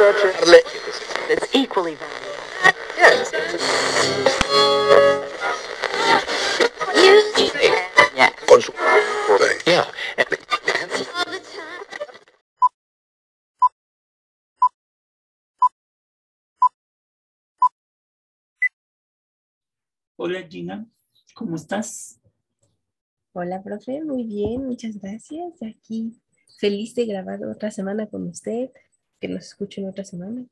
that's equally. Hola Gina, ¿cómo estás? Hola, profe, muy bien, muchas gracias. Aquí feliz de grabar otra semana con usted, que nos escuchen otra semana.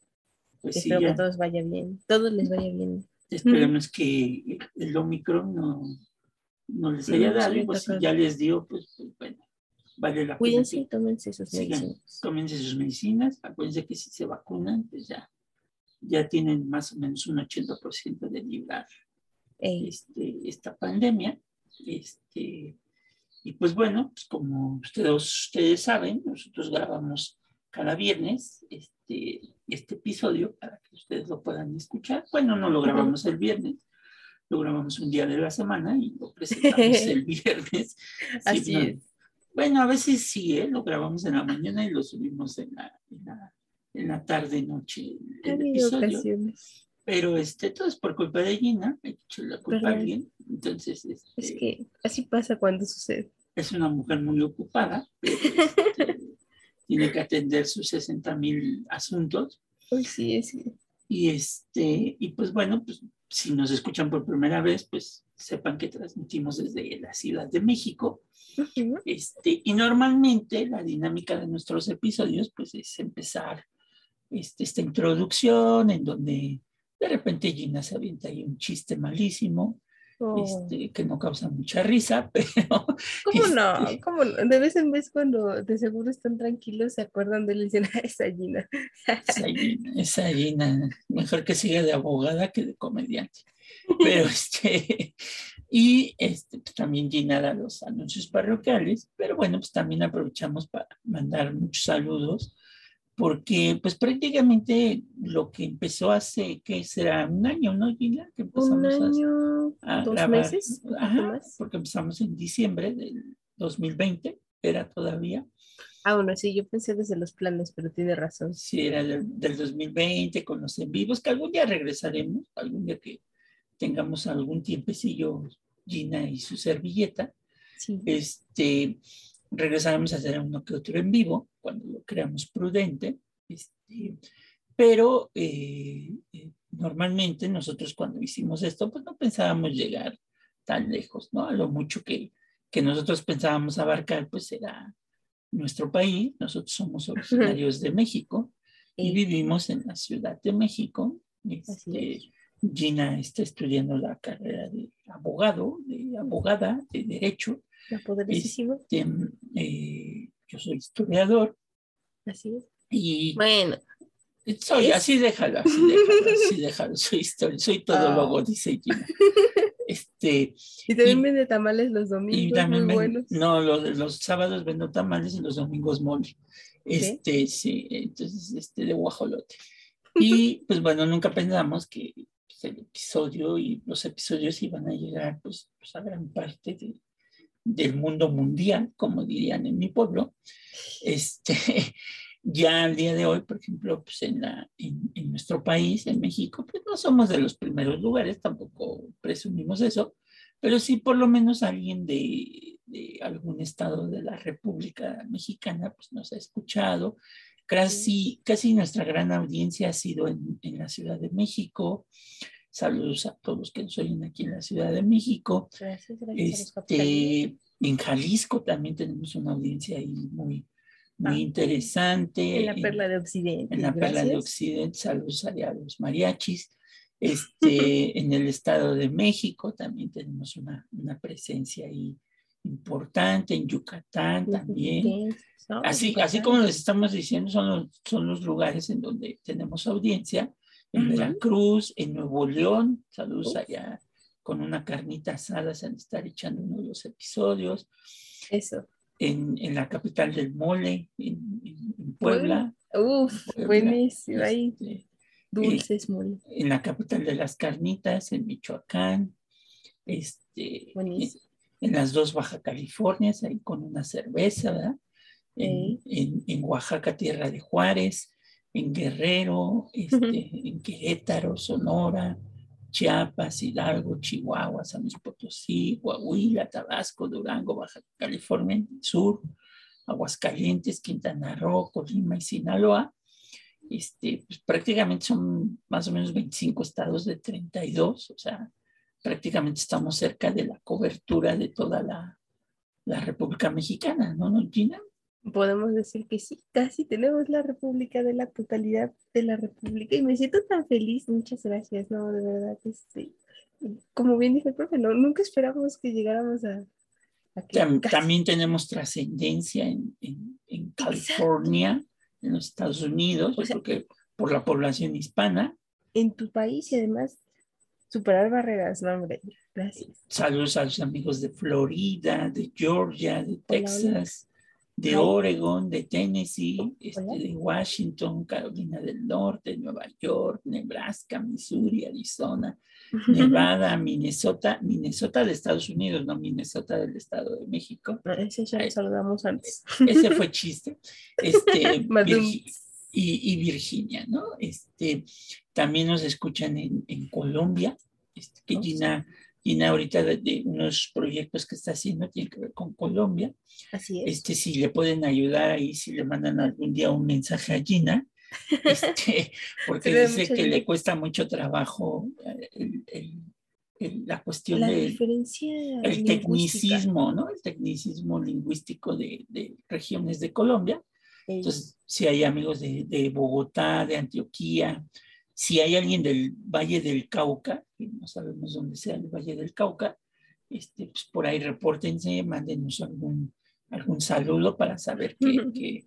Pues sí, Espero ya que todos vaya bien, todos les vaya bien. esperemos que el Omicron no, no les haya dado sí, y pues si ya les dio, pues, pues, bueno, vale la pena Cuídense y tómense sus sigan, medicinas. tómense sus medicinas, acuérdense que si se vacunan, pues ya, ya tienen más o menos un 80% de librar este, esta pandemia. Este, y pues bueno, pues como ustedes, ustedes saben, nosotros grabamos cada viernes este, este episodio para que ustedes lo puedan escuchar. Bueno, no lo grabamos el viernes, lo grabamos un día de la semana y lo presentamos el viernes. Sí, Así no- es. Bueno, a veces sí, ¿eh? lo grabamos en la mañana y lo subimos en la, en la, en la tarde, noche, el episodio. ocasiones. Pero este, todo es por culpa de Gina, hay que echarle la culpa a ¿Verdad? alguien. Entonces, este, Es que así pasa cuando sucede. es una mujer muy ocupada, pero este, tiene que atender sus 60 mil asuntos. Sí, es. Y, este, y pues bueno, pues si nos escuchan por primera vez, pues sepan que transmitimos desde la Ciudad de México. Este, y normalmente la dinámica de nuestros episodios pues es empezar este, esta introducción en donde de repente Gina se avienta ahí un chiste malísimo, Oh. este, que no causa mucha risa, pero ¿Cómo no? este- ¿Cómo no? De vez en vez cuando de seguro están tranquilos se acuerdan de dicen, "Ah, esa Gina. esa Gina, esa Gina, mejor que siga de abogada que de comediante. Pero este, y este, pues, también Gina da los anuncios parroquiales, pero bueno, pues también aprovechamos para mandar muchos saludos, porque pues prácticamente lo que empezó hace, ¿qué será? Un año, ¿no, Gina? Que Un empezamos a- año, a dos grabar. meses, un Ajá, más. porque empezamos en diciembre del 2020, era todavía. Ah, bueno, sí, yo pensé desde los planes, pero tiene razón. Sí, era del, del 2020 con los en vivos, que algún día regresaremos, algún día que tengamos algún tiempecillo, Gina y su servilleta, Sí. este, regresaremos a hacer uno que otro en vivo, cuando lo creamos prudente, este, pero eh, eh, normalmente nosotros cuando hicimos esto, pues no pensábamos llegar tan lejos, ¿no? A lo mucho que, que nosotros pensábamos abarcar, pues era nuestro país, nosotros somos originarios de México y vivimos en la Ciudad de México. Este, es. Gina está estudiando la carrera de abogado, de abogada, de derecho. La poderosísima. Este, eh, yo soy historiador Así es. y Bueno, soy, es- así déjalo, así déjalo, así déjalo, soy, histori- soy todólogo, Ah. dice Gina. Este, y también Y- vende tamales los y domingos, también muy ven- buenos. no, los, los sábados vendo tamales y los domingos mole. Este, sí, entonces, este, de guajolote. Y pues bueno, nunca pensamos que pues, el episodio y los episodios iban a llegar pues, pues, a gran parte de- del mundo mundial, como dirían en mi pueblo. Este, ya al día de hoy, por ejemplo, pues en, nuestro país, en México, pues no somos de los primeros lugares, tampoco presumimos eso, pero sí por lo menos alguien de, algún estado de la República Mexicana pues nos ha escuchado. Casi, casi nuestra gran audiencia ha sido en la Ciudad de México. Saludos a todos los que nos oyen aquí en la Ciudad de México. Gracias, gracias. Este, en Jalisco también tenemos una audiencia ahí muy, muy Ah, interesante. En la perla de Occidente. en la Perla de. Occidente, saludos a los mariachis. Este, en el Estado de México también tenemos una, una presencia ahí importante, en Yucatán también. Así, así como les estamos diciendo, son los, son los lugares en donde tenemos audiencia. En. Veracruz, en Nuevo León, saludos Uf. allá con una carnita asada, se han de estar echando uno de los episodios. Eso. En, en la capital del mole, en, Puebla. Uf, Puebla, buenísimo. Ahí, este, dulces, muy en la capital de las carnitas, en Michoacán, este, buenísimo. en las dos Baja Californias, ahí con una cerveza, ¿verdad? En- en Oaxaca, tierra de Juárez, en Guerrero, este, en Querétaro, Sonora, Chiapas, Hidalgo, Chihuahua, San Luis Potosí, Coahuila, Tabasco, Durango, Baja California Sur, Aguascalientes, Quintana Roo, Colima y Sinaloa. Este, pues prácticamente son más o menos 25 estados de 32, o sea, prácticamente estamos cerca de la cobertura de toda la, la República Mexicana, ¿no, ¿no, Gina? Podemos decir que sí, casi tenemos la República de la totalidad de la República y me siento tan feliz, muchas gracias, no, de verdad, este, como bien dice el profe, no, nunca esperamos que llegáramos a... también tenemos trascendencia en, en, California, en los Estados Unidos, porque por la población hispana. En tu país y además superar barreras, no, hombre, gracias. Saludos a los amigos de Florida, de Georgia, de Texas de Oregon, de Tennessee, este, de Washington, Carolina del Norte, Nueva York, Nebraska, Missouri, Arizona, Nevada, Minnesota, Minnesota de Estados Unidos, no Minnesota del Estado de México. ese ya lo saludamos antes. Ese fue chiste. Este, y, Virginia, ¿no? Este, también nos escuchan en, en Colombia, este, que Gina Gina ahorita de, unos proyectos que está haciendo tiene que ver con Colombia. Así es. Este, si le pueden ayudar ahí, si le mandan algún día un mensaje a Gina, este, porque dice que le cuesta mucho trabajo eh, la cuestión del el tecnicismo, ¿no? El tecnicismo lingüístico de, de regiones de Colombia. Entonces, si hay amigos de, de Bogotá, de Antioquía, si hay alguien del Valle del Cauca, que no sabemos dónde sea el Valle del Cauca, este, pues por ahí repórtense, mándenos algún, algún saludo para saber que,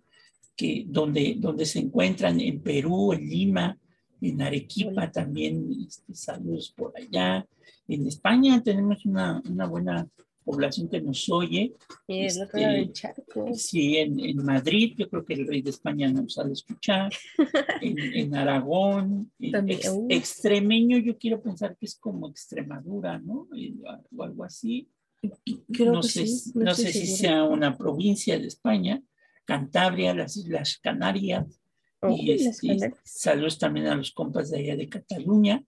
que, dónde, dónde, se encuentran, en Perú, en Lima, en Arequipa también, este, saludos por allá. En España tenemos una, una buena población que nos oye. Este, sí, en, en, Madrid, yo creo que el rey de España nos ha de escuchar. en, en, Aragón, uh. extremeño, yo quiero pensar que es como Extremadura, ¿no? O algo así. no sé, no, sé si sea una provincia de España. Cantabria, las Islas Canarias. Oh, y este, saludos también a los compas de allá de Cataluña.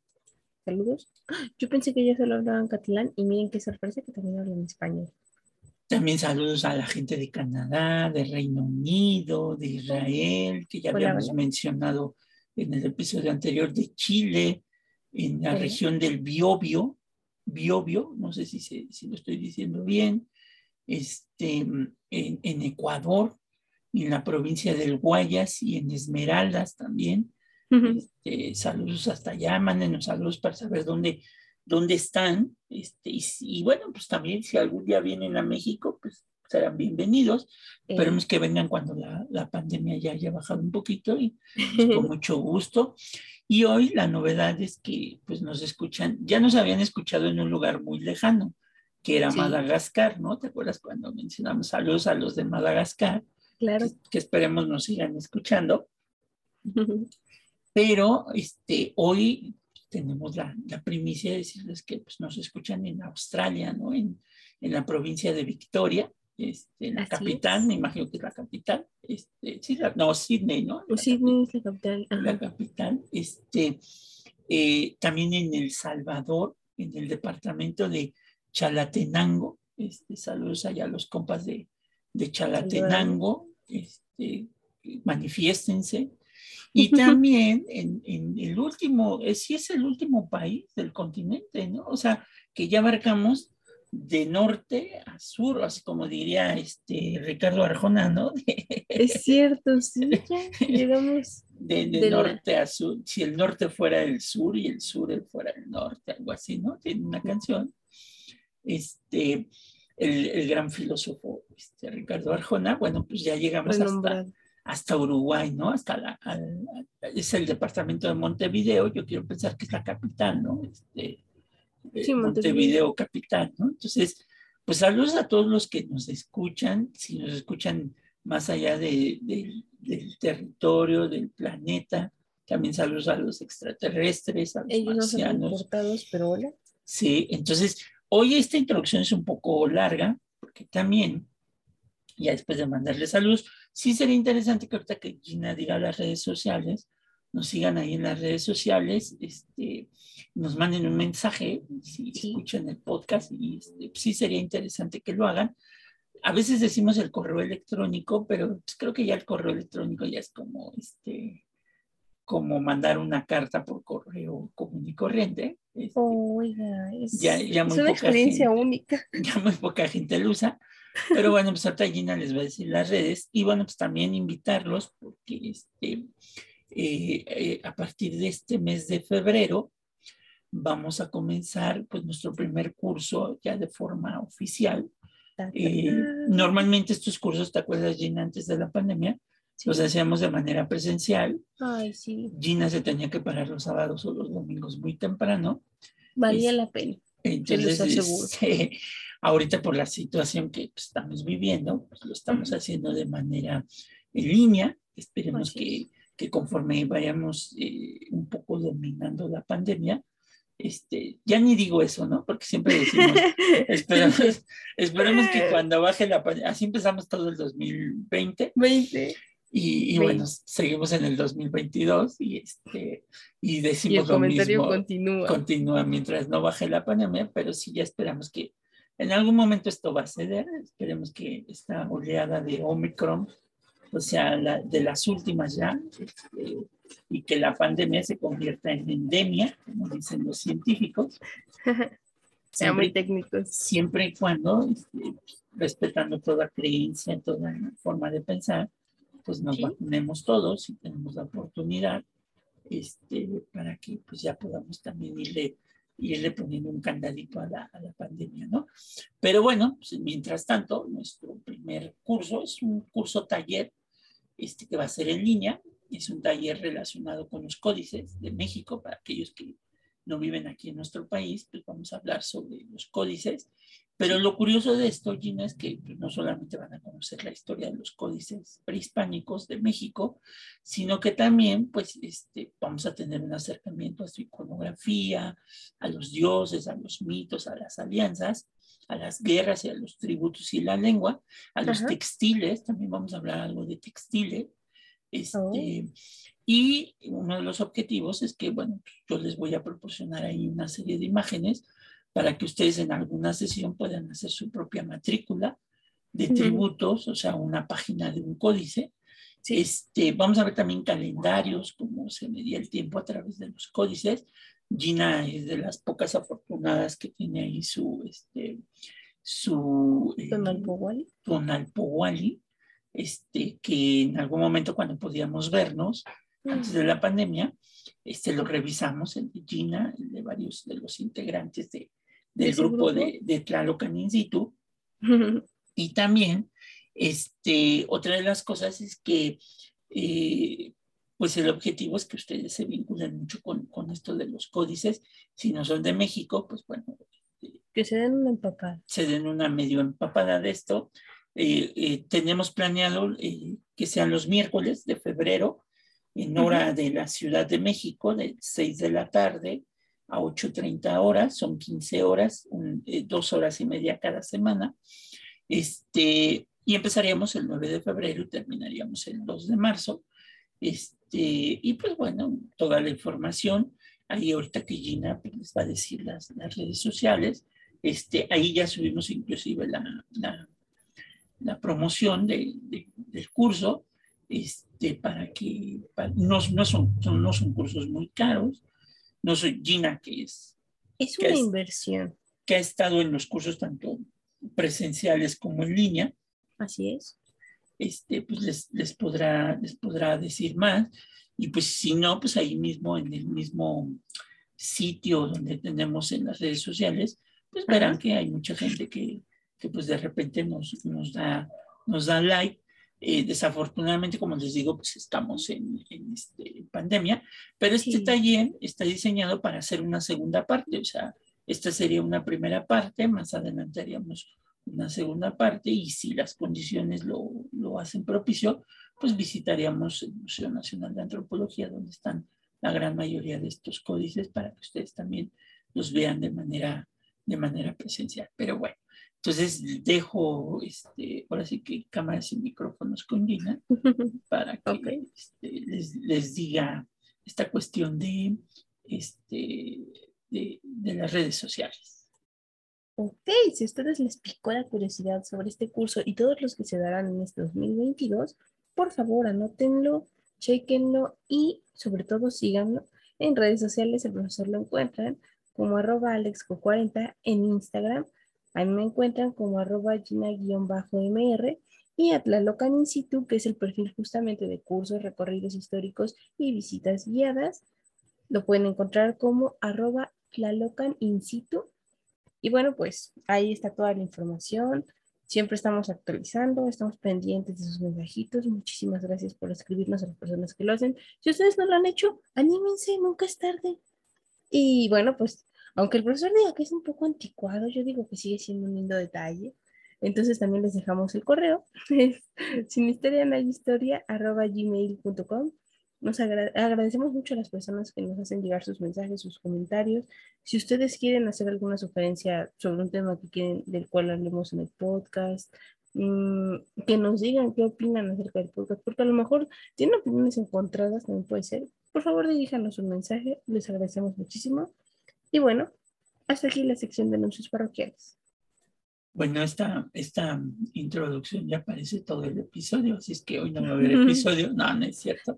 Saludos. Yo pensé que ellos solo hablaban catalán y miren qué sorpresa que también hablan español. También saludos a la gente de Canadá, de Reino Unido, de Israel, que ya habíamos mencionado en el episodio anterior, de Chile, en la región del Biobio, Biobio, no sé si, si lo estoy diciendo bien, este, en, en Ecuador, en la provincia del Guayas y en Esmeraldas también, este, saludos hasta allá, mándenos saludos para saber dónde, dónde están. Este, y, bueno, pues también si algún día vienen a México, pues serán bienvenidos. Esperemos que vengan cuando la, la, pandemia ya haya bajado un poquito y pues, con mucho gusto. Y hoy la novedad es que pues nos escuchan, ya nos habían escuchado en un lugar muy lejano, que era Madagascar, ¿no? ¿Te acuerdas cuando mencionamos saludos a los de Madagascar? Claro. Que, que esperemos nos sigan escuchando. Pero este, hoy tenemos la, la, primicia de decirles que pues, nos escuchan en Australia, ¿no? En, en la provincia de Victoria, este, la capital, me imagino que es la capital. Este, sí, no, Sydney, ¿no? La Sydney es la capital. La capital. Este, eh, también en El Salvador, en el departamento de Chalatenango. Este, saludos allá a los compas de, de Chalatenango. Este, manifiéstense. Y también en, en el último, eh, sí es el último país del continente, ¿no? O sea, que ya abarcamos de norte a sur, así como diría este Ricardo Arjona, ¿no? es cierto, sí, ya llegamos. De, de, norte a sur, si el norte fuera el sur y el sur fuera el norte, algo así, ¿no? Tiene una canción. Este, el, el gran filósofo este, Ricardo Arjona, bueno, pues ya llegamos hasta hasta Uruguay, ¿no? Hasta la, es el departamento de Montevideo, yo quiero pensar que es la capital, ¿no? Este, eh, sí, Montevideo. capital, ¿no? Entonces, pues saludos a todos los que nos escuchan, si nos escuchan más allá de, del territorio, del planeta, también saludos a los extraterrestres, a los Ellos marcianos. no son pero hola. Sí, entonces, hoy esta introducción es un poco larga, porque también, ya después de mandarle saludos, sí sería interesante que ahorita que Gina diga las redes sociales, nos sigan ahí en las redes sociales, este, nos manden un mensaje si escuchan el podcast y este, sí sería interesante que lo hagan. A veces decimos el correo electrónico, pero pues, creo que ya el correo electrónico ya es como este como mandar una carta por correo común y corriente. Este, Oiga, es, ya, ya es una experiencia gente- única. ya muy poca gente lo usa, pero bueno, pues ahorita Gina les va a decir las redes y bueno, pues también invitarlos porque este, eh, eh, a partir de este mes de febrero vamos a comenzar pues nuestro primer curso ya de forma oficial. Eh, normalmente estos cursos, ¿te acuerdas Gina antes de la pandemia? Sí. Los hacíamos de manera presencial. Ay, sí, Gina se tenía que parar los sábados o los domingos muy temprano. valía Es- la pena. Entonces, aseguro. este, ahorita por la situación que pues, estamos viviendo, pues, lo estamos haciendo de manera en línea. Esperemos que, que conforme vayamos eh, un poco dominando la pandemia, este, ya ni digo eso, ¿no? Porque siempre decimos, esperemos, esperemos que cuando baje la pandemia, así empezamos todo el 2020 20. y, y bueno, seguimos en el 2022 y, este, y Y decimos el lo comentario mismo continúa. continúa mientras no baje la pandemia, pero sí ya esperamos que en algún momento esto va a ceder. Esperemos que esta oleada de Omicron, o sea, la, de las últimas ya, este, y que la pandemia se convierta en endemia, como dicen los científicos, Sean muy técnicos. siempre y cuando, este, respetando toda creencia, toda forma de pensar, pues nos Sí. vacunemos todos y tenemos la oportunidad este, para que pues ya podamos también irle, irle poniendo un candadito a la, a la pandemia, ¿no? Pero bueno, pues, mientras tanto, nuestro primer curso es un curso taller este, que va a ser en línea, es un taller relacionado con los códices de México, para aquellos que no viven aquí en nuestro país, pues vamos a hablar sobre los códices. Pero lo curioso de esto, Gina, es que pues, no solamente van a conocer la historia de los códices prehispánicos de México, sino que también pues, este, vamos a tener un acercamiento a su iconografía, a los dioses, a los mitos, a las alianzas, a las guerras y a los tributos y la lengua, a los textiles, también vamos a hablar algo de textiles. Este, Oh. Y uno de los objetivos es que, bueno, yo les voy a proporcionar ahí una serie de imágenes para que ustedes en alguna sesión puedan hacer su propia matrícula de tributos, o sea, una página de un códice. Sí. Este, vamos a ver también calendarios, cómo se medía el tiempo a través de los códices. Gina es de las pocas afortunadas que tiene ahí su, este, su eh, Tonalpohualli. Tonalpohualli, este, que en algún momento cuando podíamos vernos, antes de la pandemia, este, lo revisamos, el de Gina, el de varios de los integrantes de, del grupo, grupo? de, de Tlalocan In situ. Y también, este, otra de las cosas es que, eh, pues el objetivo es que ustedes se vinculen mucho con, con esto de los códices. Si no son de México, pues bueno, que se den una empapada. se den una medio empapada de esto. Eh, eh, tenemos planeado eh, que sean los miércoles de febrero, en hora de la Ciudad de México, de 6 de la tarde a 8.30 horas, son 15 horas, un, eh, dos horas y media cada semana. Este, y empezaríamos el 9 de febrero y terminaríamos el 2 de marzo. Este, y pues bueno, toda la información, ahí ahorita que Gina pues, les va a decir las, las redes sociales, este, ahí ya subimos inclusive la, la, la promoción de, de, del curso, este, para que para, no, no, son, no son cursos muy caros. No soy Gina, que es, Es ¿Qué una inversión. que ha estado en los cursos tanto presenciales como en línea, Así es. este, pues les, les, podrá, les podrá decir más. Y pues si no, pues ahí mismo en el mismo sitio donde tenemos en las redes sociales, pues verán Ajá. que hay mucha gente que, que pues de repente nos, nos, da, nos da like. Eh, desafortunadamente, como les digo, pues estamos en, en este, pandemia, pero este Sí. taller está diseñado para hacer una segunda parte, o sea, esta sería una primera parte, más adelante haríamos una segunda parte y si las condiciones lo, lo hacen propicio, pues visitaríamos el Museo Nacional de Antropología, donde están la gran mayoría de estos códices para que ustedes también los vean de manera, de manera presencial. Pero bueno, entonces dejo, este, ahora sí que cámaras y micrófonos con Gina para que este, les, les diga esta cuestión de, este, de, de las redes sociales. Ok, si a ustedes les picó la curiosidad sobre este curso y todos los que se darán en este 2022, por favor anótenlo, chequenlo y sobre todo síganlo en redes sociales. El profesor lo encuentran como arroba alexco40 en Instagram. Ahí me encuentran como arroba gina-mr y situ, que es el perfil justamente de cursos, recorridos históricos y visitas guiadas. Lo pueden encontrar como arroba Tlalocan In. Y bueno, pues ahí está toda la información. Siempre estamos actualizando, estamos pendientes de sus mensajitos. Muchísimas gracias por escribirnos a las personas que lo hacen. Si ustedes no lo han hecho, anímense, nunca es tarde. Y bueno, pues aunque el profesor diga que es un poco anticuado, yo digo que sigue siendo un lindo detalle. Entonces también les dejamos el correo, gmail.com Nos agradecemos mucho a las personas que nos hacen llegar sus mensajes, sus comentarios. Si ustedes quieren hacer alguna sugerencia sobre un tema que quieren, del cual hablemos en el podcast, mm, que nos digan qué opinan acerca del podcast, porque a lo mejor tienen opiniones encontradas, también puede ser. Por favor, diríjanos un mensaje, les agradecemos muchísimo. Y bueno, hasta aquí la sección de anuncios parroquiales. Bueno, esta, esta introducción ya aparece todo el episodio, así es que hoy no va a haber episodio. No, no es cierto.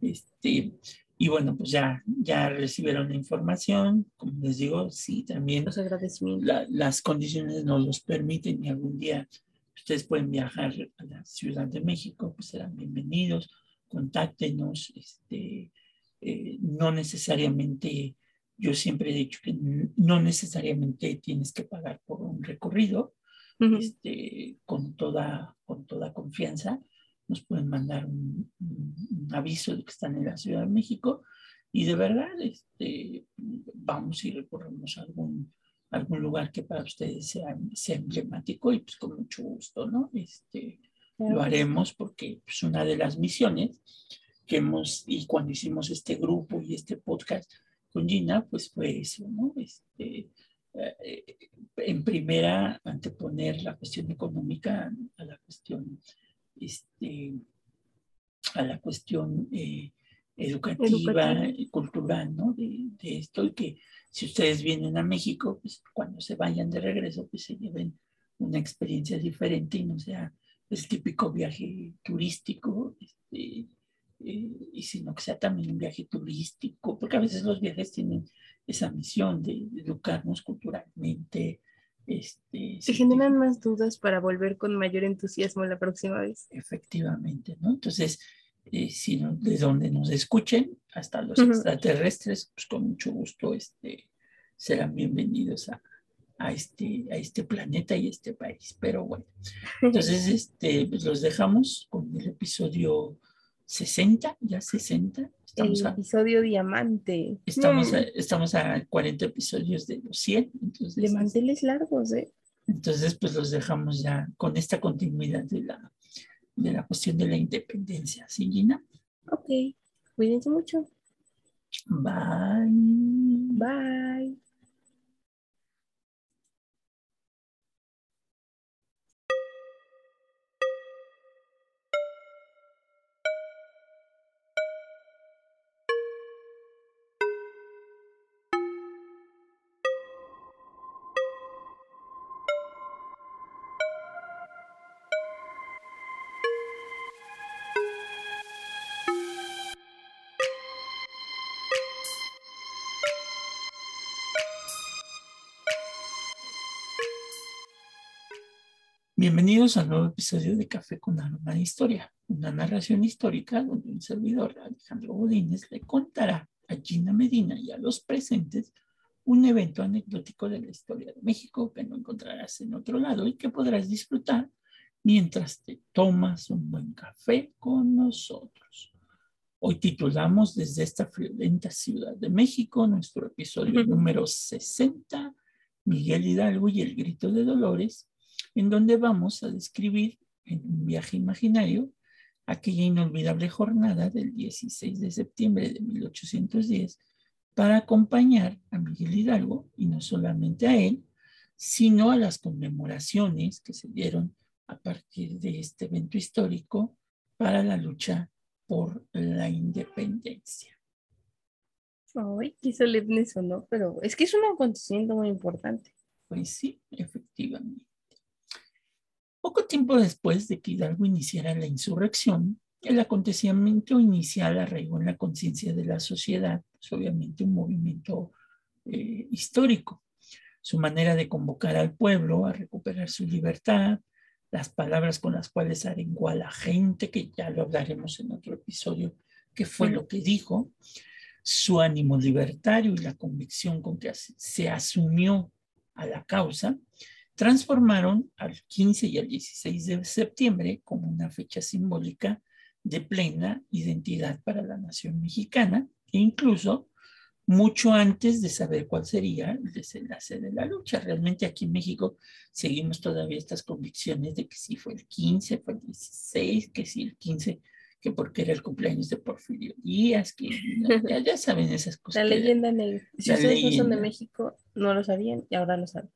Este, y bueno, pues ya, ya recibieron la información. Como les digo, sí, también los agradecimientos. las condiciones nos los permiten y algún día ustedes pueden viajar a la Ciudad de México, pues serán bienvenidos. Contáctenos. Este, eh, no necesariamente yo siempre he dicho que no necesariamente tienes que pagar por un recorrido, este, con, toda, con toda confianza. Nos pueden mandar un, aviso de que están en la Ciudad de México y de verdad este, vamos y recorremos algún, algún lugar que para ustedes sea, sea emblemático y pues con mucho gusto, ¿no? Este, Lo haremos porque es pues, una de las misiones que hemos, y cuando hicimos este grupo y este podcast, con Gina, pues fue eso, ¿no? Este, eh, en primera, anteponer la cuestión económica a la cuestión, este, a la cuestión eh, educativa y cultural, ¿no? De, de, esto y que si ustedes vienen a México, pues cuando se vayan de regreso, pues se lleven una experiencia diferente y no sea el típico viaje turístico, este, eh, y sino que sea también un viaje turístico, porque a veces los viajes tienen esa misión de educarnos culturalmente. Este, Se generan más dudas para volver con mayor entusiasmo la próxima vez. Efectivamente, ¿no? Entonces, eh, si no, de donde nos escuchen, hasta los extraterrestres, pues con mucho gusto este, serán bienvenidos a, a, este, a este planeta y este país. Pero bueno, entonces este, pues los dejamos con el episodio 60, ya 60. Estamos el episodio diamante. Estamos, a, estamos a 40 episodios de los 100. Entonces, de manteles largos, ¿eh? Entonces, pues los dejamos ya con esta continuidad de la, de la cuestión de la independencia. ¿Sí, Gina? Ok, cuídense mucho. Bye. Bye. Bienvenidos al nuevo episodio de Café con Aroma de Historia, una narración histórica donde un servidor, Alejandro Godínez, le contará a Gina Medina y a los presentes un evento anecdótico de la historia de México que no encontrarás en otro lado y que podrás disfrutar mientras te tomas un buen café con nosotros. Hoy titulamos desde esta friolenta Ciudad de México nuestro episodio número 60, Miguel Hidalgo y el grito de Dolores, en donde vamos a describir en un viaje imaginario aquella inolvidable jornada del 16 de septiembre de 1810 para acompañar a Miguel Hidalgo, y no solamente a él, sino a las conmemoraciones que se dieron a partir de este evento histórico para la lucha por la independencia. Ay, qué solemne eso, ¿no? Pero es que es un acontecimiento muy importante. Pues sí, efectivamente. Poco tiempo después de que Hidalgo iniciara la insurrección, el acontecimiento inicial arraigó en la conciencia de la sociedad, pues obviamente un movimiento eh, histórico. Su manera de convocar al pueblo a recuperar su libertad, las palabras con las cuales arengó a la gente, que ya lo hablaremos en otro episodio, que fue lo que dijo, su ánimo libertario y la convicción con que se asumió a la causa, transformaron al 15 y al 16 de septiembre como una fecha simbólica de plena identidad para la nación mexicana e incluso mucho antes de saber cuál sería el desenlace de la lucha. Realmente aquí en México seguimos todavía estas convicciones de que si fue el 15, fue el 16, que si el 15, que porque era el cumpleaños de Porfirio Díaz, que ya, saben esas cosas. La leyenda negra. Si ustedes no son de México, no lo sabían y ahora lo saben.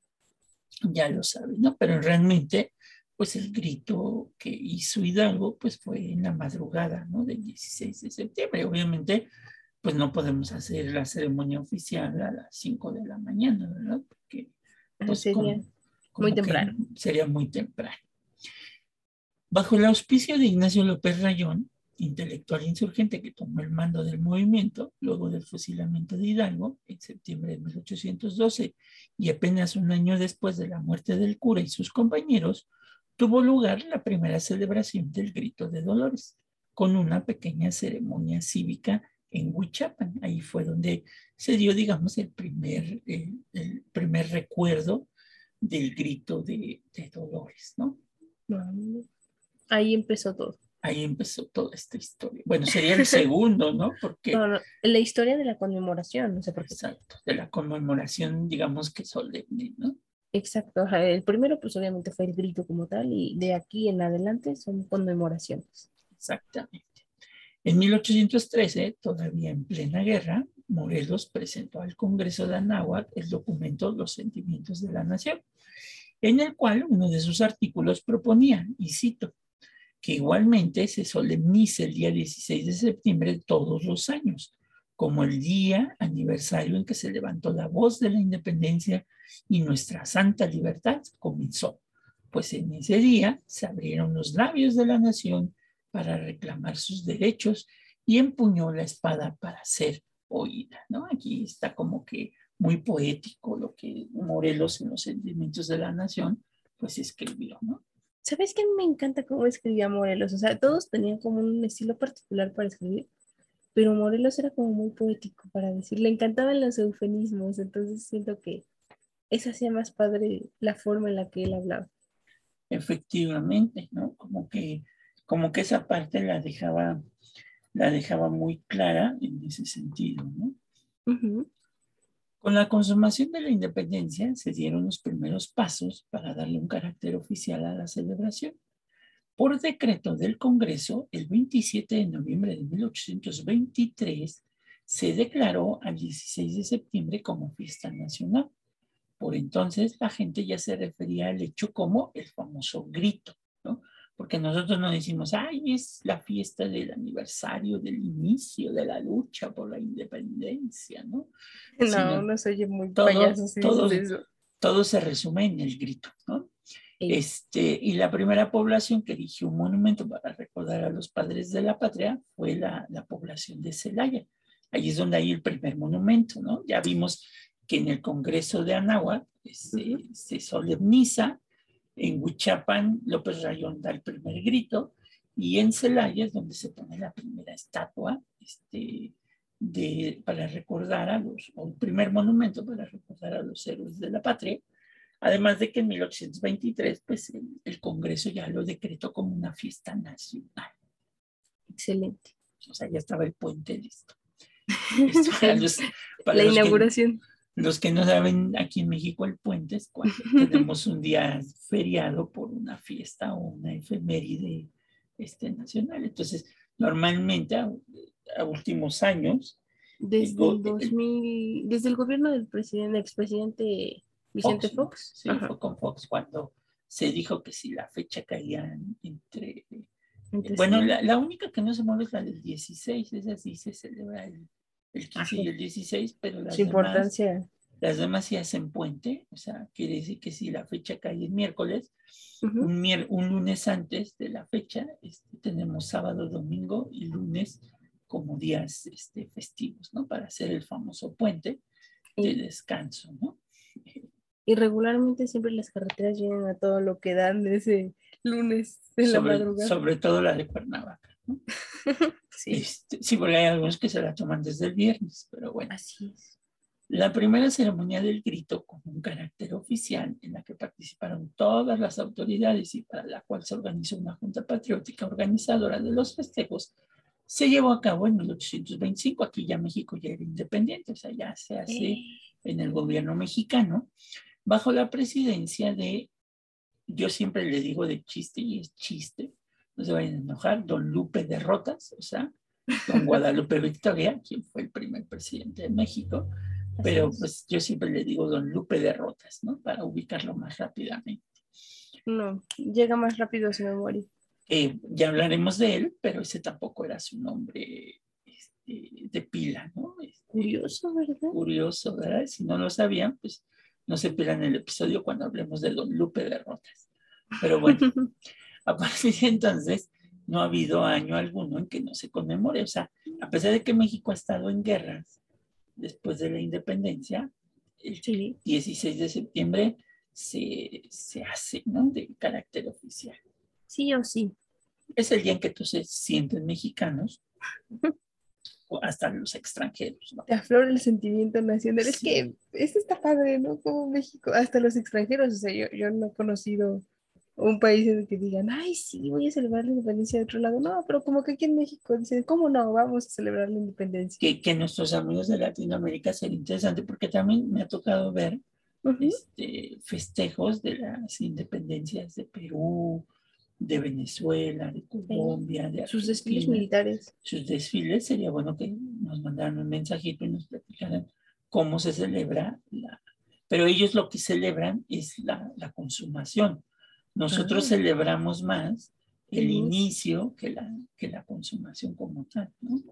Ya lo saben, ¿no? Pero realmente, pues el grito que hizo Hidalgo, pues fue en la madrugada, ¿no? Del 16 de septiembre. Obviamente, pues no podemos hacer la ceremonia oficial a las 5 de la mañana, ¿verdad? Porque pues, sería muy temprano. Sería muy temprano. Bajo el auspicio de Ignacio López Rayón, intelectual insurgente que tomó el mando del movimiento luego del fusilamiento de Hidalgo en septiembre de 1812 y apenas un año después de la muerte del cura y sus compañeros, tuvo lugar la primera celebración del Grito de Dolores, con una pequeña ceremonia cívica en Huichapan. Ahí fue donde se dio, digamos, el primer, el, primer recuerdo del grito de, Dolores, ¿no? Ahí empezó todo. Ahí empezó toda esta historia. Bueno, sería el segundo, ¿no? Porque... No, no, la historia de la conmemoración, no sé por qué. Exacto, de la conmemoración, digamos que solemne, ¿no? Exacto, el primero pues obviamente fue el grito como tal y de aquí en adelante son conmemoraciones. Exactamente. En 1813, todavía en plena guerra, Morelos presentó al Congreso de Anáhuac el documento Los Sentimientos de la Nación, en el cual uno de sus artículos proponía, y cito, que igualmente se solemnice el día 16 de septiembre todos los años, como el día aniversario en que se levantó la voz de la independencia y nuestra santa libertad comenzó, pues en ese día se abrieron los labios de la nación para reclamar sus derechos y empuñó la espada para ser oída, ¿no? Aquí está como que muy poético lo que Morelos en los sentimientos de la nación pues escribió, ¿no? ¿Sabes qué me encanta cómo escribía Morelos? O sea, todos tenían como un estilo particular para escribir, pero Morelos era como muy poético para decir, le encantaban los eufemismos, entonces siento que eso hacía más padre la forma en la que él hablaba. Efectivamente, ¿no? Como que como que esa parte la dejaba, la dejaba muy clara en ese sentido, ¿no? Con la consumación de la independencia se dieron los primeros pasos para darle un carácter oficial a la celebración. Por decreto del Congreso, el 27 de noviembre de 1823, se declaró al 16 de septiembre como fiesta nacional. Por entonces la gente ya se refería al hecho como el famoso grito. Porque nosotros no decimos, ay, es la fiesta del aniversario del inicio de la lucha por la independencia, ¿no? No, no se oye muy todo, payaso todo, todo, se resume en el grito, ¿no? Este, y la primera población que erigió un monumento para recordar a los padres de la patria fue la, la población de Celaya. Ahí es donde hay el primer monumento, ¿no? Ya vimos que en el Congreso de Anáhuac este, se solemniza en Huichapan, López Rayón da el primer grito y en Celaya es donde se pone la primera estatua este, de, para recordar a los, o el primer monumento para recordar a los héroes de la patria. Además de que en 1823, pues el, Congreso ya lo decretó como una fiesta nacional. Excelente. O sea, ya estaba el puente listo. la inauguración. Los que no saben, aquí en México el puente es cuando tenemos un día feriado por una fiesta o una efeméride este, nacional. Entonces, normalmente a, últimos años... Desde el, 2000, desde el gobierno del presidente, expresidente Vicente Fox. Sí, fue con Fox cuando se dijo que si la fecha caía entre... bueno, la, la, única que no se mueve es la del 16, esa sí se celebra el el 15 y el 16, pero las Su demás, importancia. las demás se hacen puente, o sea, quiere decir que si la fecha cae en miércoles, un, mier- un lunes antes de la fecha, este, tenemos sábado, domingo y lunes como días este, festivos, ¿no? Para hacer el famoso puente de descanso, ¿no? y regularmente siempre las carreteras llegan a todo lo que dan de ese lunes de la Sobre, madrugada. sobre todo la de Cuernavaca. Sí, Este, sí, porque hay algunos que se la toman desde el viernes, pero bueno. así es. La primera ceremonia del grito con un carácter oficial en la que participaron todas las autoridades y para la cual se organizó una junta patriótica organizadora de los festejos, se llevó a cabo en 1825. Aquí ya México ya era independiente, o sea, ya se hace Eh, en el gobierno mexicano, bajo la presidencia de, yo siempre le digo de chiste y es chiste, no se vayan a enojar, don Lupe de Rotas, o sea, don Guadalupe Victoria, quien fue el primer presidente de México, pero es. pues yo siempre le digo don Lupe de Rotas, ¿no? Para ubicarlo más rápidamente. No, llega más rápido a su memoria. Eh, ya hablaremos de él, pero ese tampoco era su nombre este, de pila, ¿no? Este, Curioso, ¿verdad? curioso, ¿verdad? Si no lo sabían, pues no se pierdan el episodio cuando hablemos de Don Lupe de Rotas. Pero bueno, a partir de entonces no ha habido año alguno en que no se conmemore. O sea, a pesar de que México ha estado en guerras después de la independencia, el Sí, 16 de septiembre se, se hace, ¿no? De carácter oficial. sí o sí. Es el día en que todos se sienten mexicanos, o hasta los extranjeros, ¿no? Te aflora el sentimiento nacional. Es que esto está padre, ¿no? Como México, hasta los extranjeros. O sea, yo, yo no he conocido un país en el que digan, ay, sí, voy a celebrar la independencia de otro lado. No, pero como que aquí en México dicen, ¿cómo no? Vamos a celebrar la independencia. que, que nuestros amigos de Latinoamérica sería interesante porque también me ha tocado ver Ujú. este, festejos de las independencias de Perú, de Venezuela, de Colombia, de Sus desfiles militares. Sus desfiles, sería bueno que nos mandaran un mensajito y nos platicaran cómo se celebra la... Pero ellos lo que celebran es la, la consumación. Nosotros celebramos más el El inicio que la, que la consumación como tal, ¿no?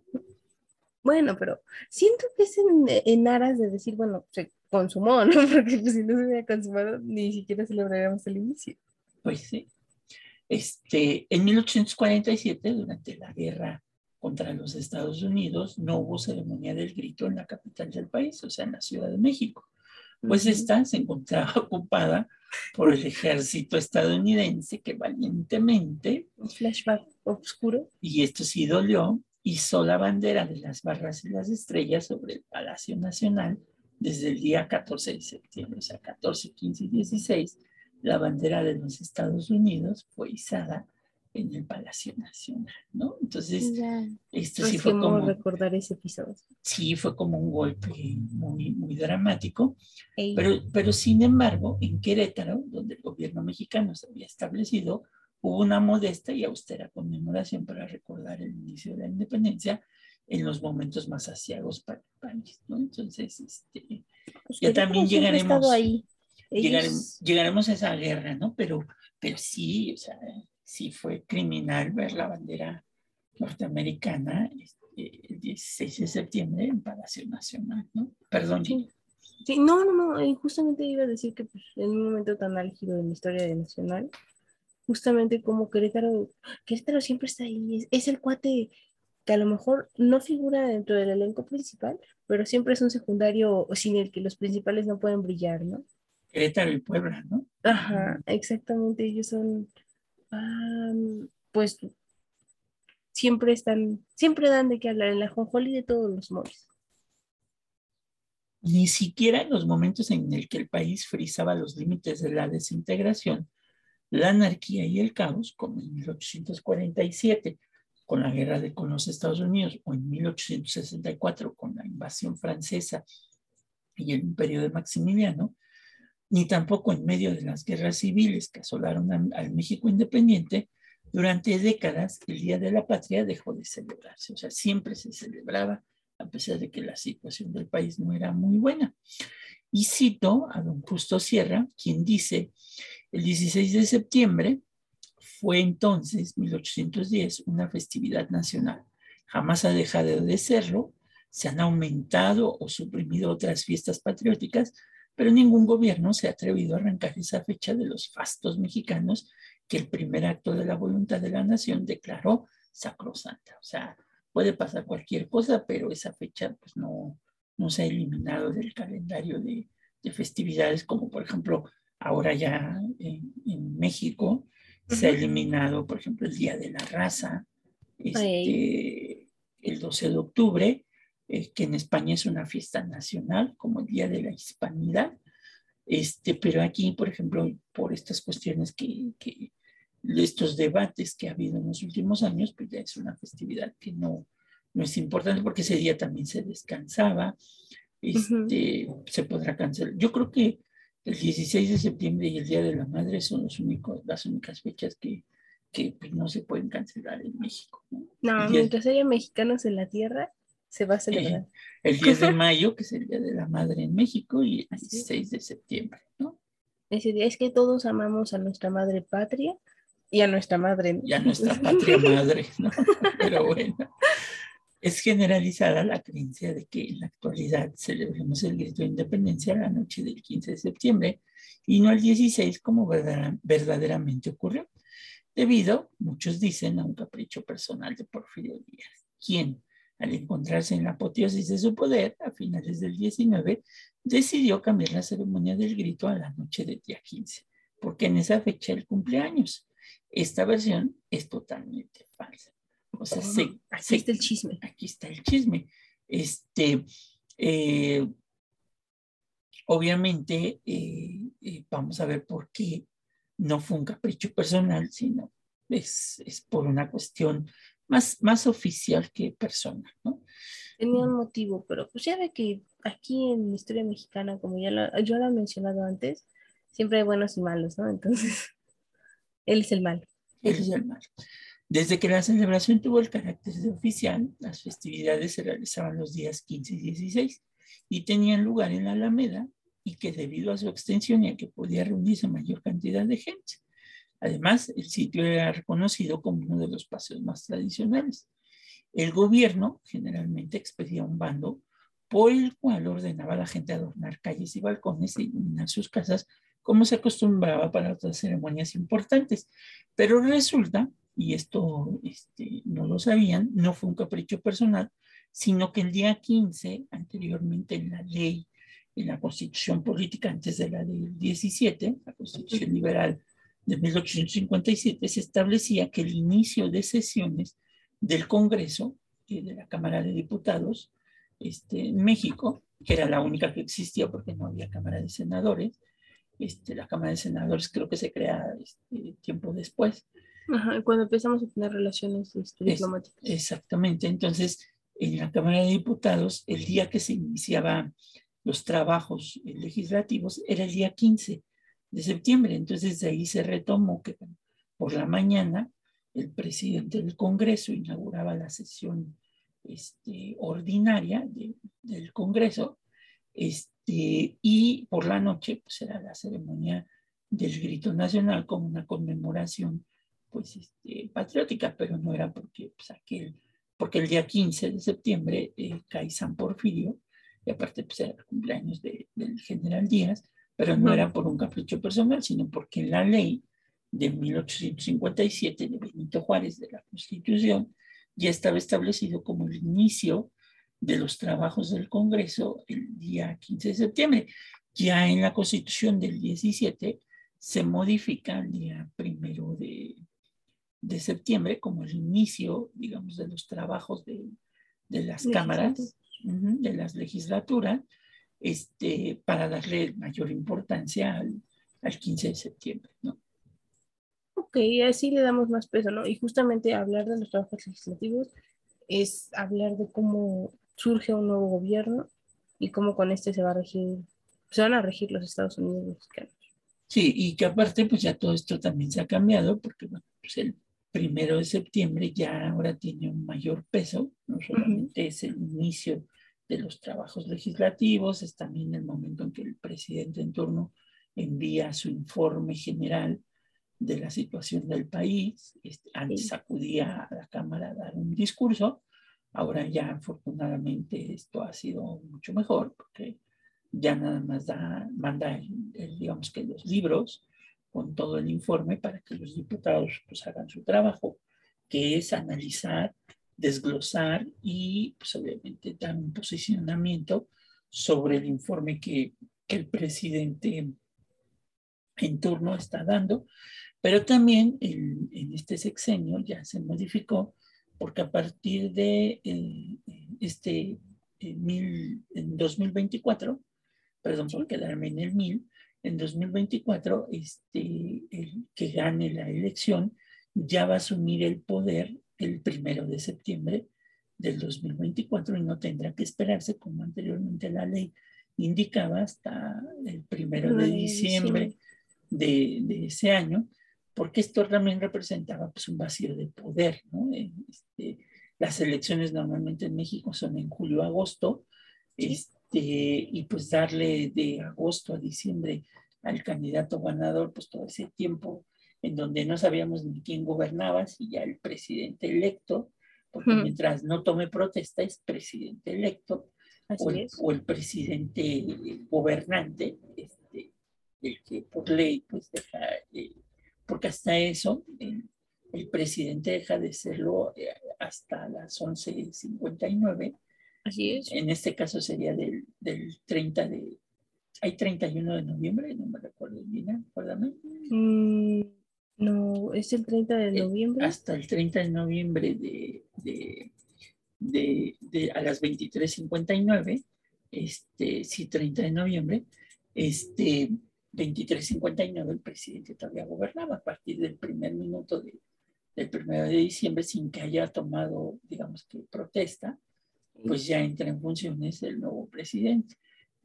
Bueno, pero siento que es en, en aras de decir, bueno, se consumó, ¿no? Porque pues, si no se hubiera consumado, ni siquiera celebraríamos el inicio. Pues sí. Este, en 1847, durante la guerra contra los Estados Unidos, no hubo ceremonia del grito en la capital del país, o sea, en la Ciudad de México. Pues esta se encontraba ocupada por el ejército estadounidense que valientemente, Un flashback oscuro. y esto sí dolió, hizo la bandera de las barras y las estrellas sobre el Palacio Nacional desde el día 14 de septiembre, o sea, 14, 15 y 16, la bandera de los Estados Unidos fue izada en el Palacio Nacional, ¿no? Entonces, Ya. esto sí fue como, recordar ese episodio. sí fue como un golpe muy, muy dramático, Ey, pero, pero sin embargo, en Querétaro, donde el gobierno mexicano se había establecido, hubo una modesta y austera conmemoración para recordar el inicio de la independencia en los momentos más asiagos para el país, ¿no? Entonces, este, pues ya también llegaremos- ahí. Ellos- llegaremos a esa guerra, ¿no? Pero, pero sí, o sea, sí fue criminal ver la bandera norteamericana este, el 16 de septiembre en Palacio Nacional, ¿no? Perdón, Sí. Sí, no, no, no, justamente iba a decir que pues, en un momento tan álgido de la historia de Nacional, justamente como Querétaro, Querétaro siempre está ahí, es, es el cuate que a lo mejor no figura dentro del elenco principal, pero siempre es un secundario sin el que los principales no pueden brillar, ¿no? Querétaro y Puebla, ¿no? Ajá, exactamente, ellos son, pues, siempre están, siempre dan de qué hablar en la jonjoli de todos los moles. Ni siquiera en los momentos en el que el país frisaba los límites de la desintegración, la anarquía y el caos, como en 1847 con la guerra de, con los Estados Unidos o en 1864 con la invasión francesa y el imperio de Maximiliano, ni tampoco en medio de las guerras civiles que asolaron a- al México independiente, durante décadas el Día de la Patria dejó de celebrarse. O sea, siempre se celebraba a pesar de que la situación del país no era muy buena. Y cito a don Justo Sierra, quien dice, el 16 de septiembre fue entonces, 1810, una festividad nacional. Jamás ha dejado de serlo, se han aumentado o suprimido otras fiestas patrióticas, pero ningún gobierno se ha atrevido a arrancar esa fecha de los fastos mexicanos que el primer acto de la voluntad de la nación declaró sacrosanta. O sea, puede pasar cualquier cosa, pero esa fecha pues no, no se ha eliminado del calendario de, festividades, como por ejemplo ahora ya en, México se ha eliminado, por ejemplo, el Día de la Raza, este, el 12 de octubre, eh, que en España es una fiesta nacional, como el Día de la Hispanidad. Este, pero aquí, por ejemplo, por estas cuestiones que, que, estos debates que ha habido en los últimos años, pues ya es una festividad que no, no es importante porque ese día también se descansaba, este, se podrá cancelar. Yo creo que el 16 de septiembre y el Día de la Madre son los únicos, las únicas fechas que, que pues, no se pueden cancelar en México. No, mientras haya mexicanos en la tierra, se va a celebrar. el 10 de mayo, que es el Día de la Madre en México, y el 16 de septiembre, ¿no? Ese día es que todos amamos a nuestra madre patria y a nuestra madre. Y a nuestra patria madre, ¿no? Pero bueno, es generalizada la creencia de que en la actualidad celebremos el grito de independencia la noche del 15 de septiembre y no el 16 como verdaderamente ocurrió, debido, muchos dicen, a un capricho personal de Porfirio Díaz, quien al encontrarse en la apoteosis de su poder a finales del 19, decidió cambiar la ceremonia del grito a la noche del día 15, porque en esa fecha el cumpleaños. Esta versión es totalmente falsa. O sea, aquí está el chisme. Aquí está el chisme. Este, eh, obviamente, eh, eh, vamos a ver por qué no fue un capricho personal, sino es, es por una cuestión más, más oficial que persona, ¿no? Tenía un motivo, pero pues ya ve que aquí en la historia mexicana, como ya lo, yo lo he mencionado antes, siempre hay buenos y malos, ¿no? Entonces, él es el malo. Él es el malo. Desde que la celebración tuvo el carácter de oficial, las festividades se realizaban los días 15 y 16 y tenían lugar en la Alameda y que debido a su extensión y a que podía reunirse mayor cantidad de gente. Además, el sitio era reconocido como uno de los paseos más tradicionales. El gobierno generalmente expedía un bando por el cual ordenaba a la gente adornar calles y balcones e iluminar sus casas como se acostumbraba para otras ceremonias importantes. Pero resulta, y esto este, no lo sabían, no fue un capricho personal, sino que el día 15, anteriormente en la ley, en la constitución política antes de la del 17, la constitución liberal de 1857 se establecía que el inicio de sesiones del Congreso y de la Cámara de Diputados este, en México, que era la única que existía porque no había Cámara de Senadores, este, la Cámara de Senadores creo que se crea este, tiempo después. Ajá, cuando empezamos a tener relaciones este, diplomáticas. exactamente, entonces en la Cámara de Diputados, el día que se iniciaban los trabajos legislativos era el día 15 de septiembre. Entonces de ahí se retomó que por la mañana el presidente del Congreso inauguraba la sesión este, ordinaria del Congreso este, y por la noche pues era la ceremonia del grito nacional como una conmemoración pues este, patriótica, pero no era porque pues, aquel, porque el día 15 de septiembre eh, San Porfirio y aparte pues era el cumpleaños del general Díaz, pero no era por un capricho personal, sino porque en la ley de 1857 de Benito Juárez de la Constitución ya estaba establecido como el inicio de los trabajos del Congreso el día 15 de septiembre. Ya en la Constitución del 17 se modifica el día primero de, de septiembre como el inicio, digamos, de los trabajos de, de las cámaras, de las legislaturas, este, para darle mayor importancia al, al 15 de septiembre, ¿no? Ok, así le damos más peso, ¿no? Y justamente hablar de los trabajos legislativos es hablar de cómo surge un nuevo gobierno y cómo con este se va a regir, se van a regir los Estados Unidos mexicanos. Sí, y que aparte, pues ya todo esto también se ha cambiado, porque bueno, pues el primero de septiembre ya ahora tiene un mayor peso, no solamente es el inicio de los trabajos legislativos, es también el momento en que el presidente en turno envía su informe general de la situación del país. Este, antes acudía a la Cámara a dar un discurso, Ahora ya afortunadamente esto ha sido mucho mejor porque ya nada más da, manda, digamos que los libros con todo el informe para que los diputados pues hagan su trabajo, que es analizar, desglosar y pues obviamente dar un posicionamiento sobre el informe que, que el presidente en turno está dando, pero también en, en este sexenio ya se modificó porque a partir de este mil, en 2024, perdón por quedarme en el mil, en 2024, este, el que gane la elección ya va a asumir el poder el primero de septiembre del 2024 y no tendrá que esperarse como anteriormente la ley indicaba hasta el primero de diciembre de, de ese año, porque esto también representaba pues, un vacío de poder. ¿no? Este, las elecciones normalmente en México son en julio-agosto, este, y pues darle de agosto a diciembre al candidato ganador, pues todo ese tiempo en donde no sabíamos ni quién gobernaba, si ya el presidente electo, porque mientras no tome protesta es presidente electo, o el, o el, presidente gobernante, este, el que por ley pues deja, eh, porque hasta eso el, el, presidente deja de serlo eh, hasta las 11.59. Así es. En este caso sería del, del 30 de, hay 31 de noviembre, no me recuerdo bien, acuérdame. Mm, no, es el 30 de noviembre. hasta el 30 de noviembre de, de, de, de a las 23.59, este, sí, 30 de noviembre, este, 23.59 el presidente todavía gobernaba a partir del primer minuto de, del primero de diciembre sin que haya tomado, digamos que protesta, pues ya entra en funciones el nuevo presidente.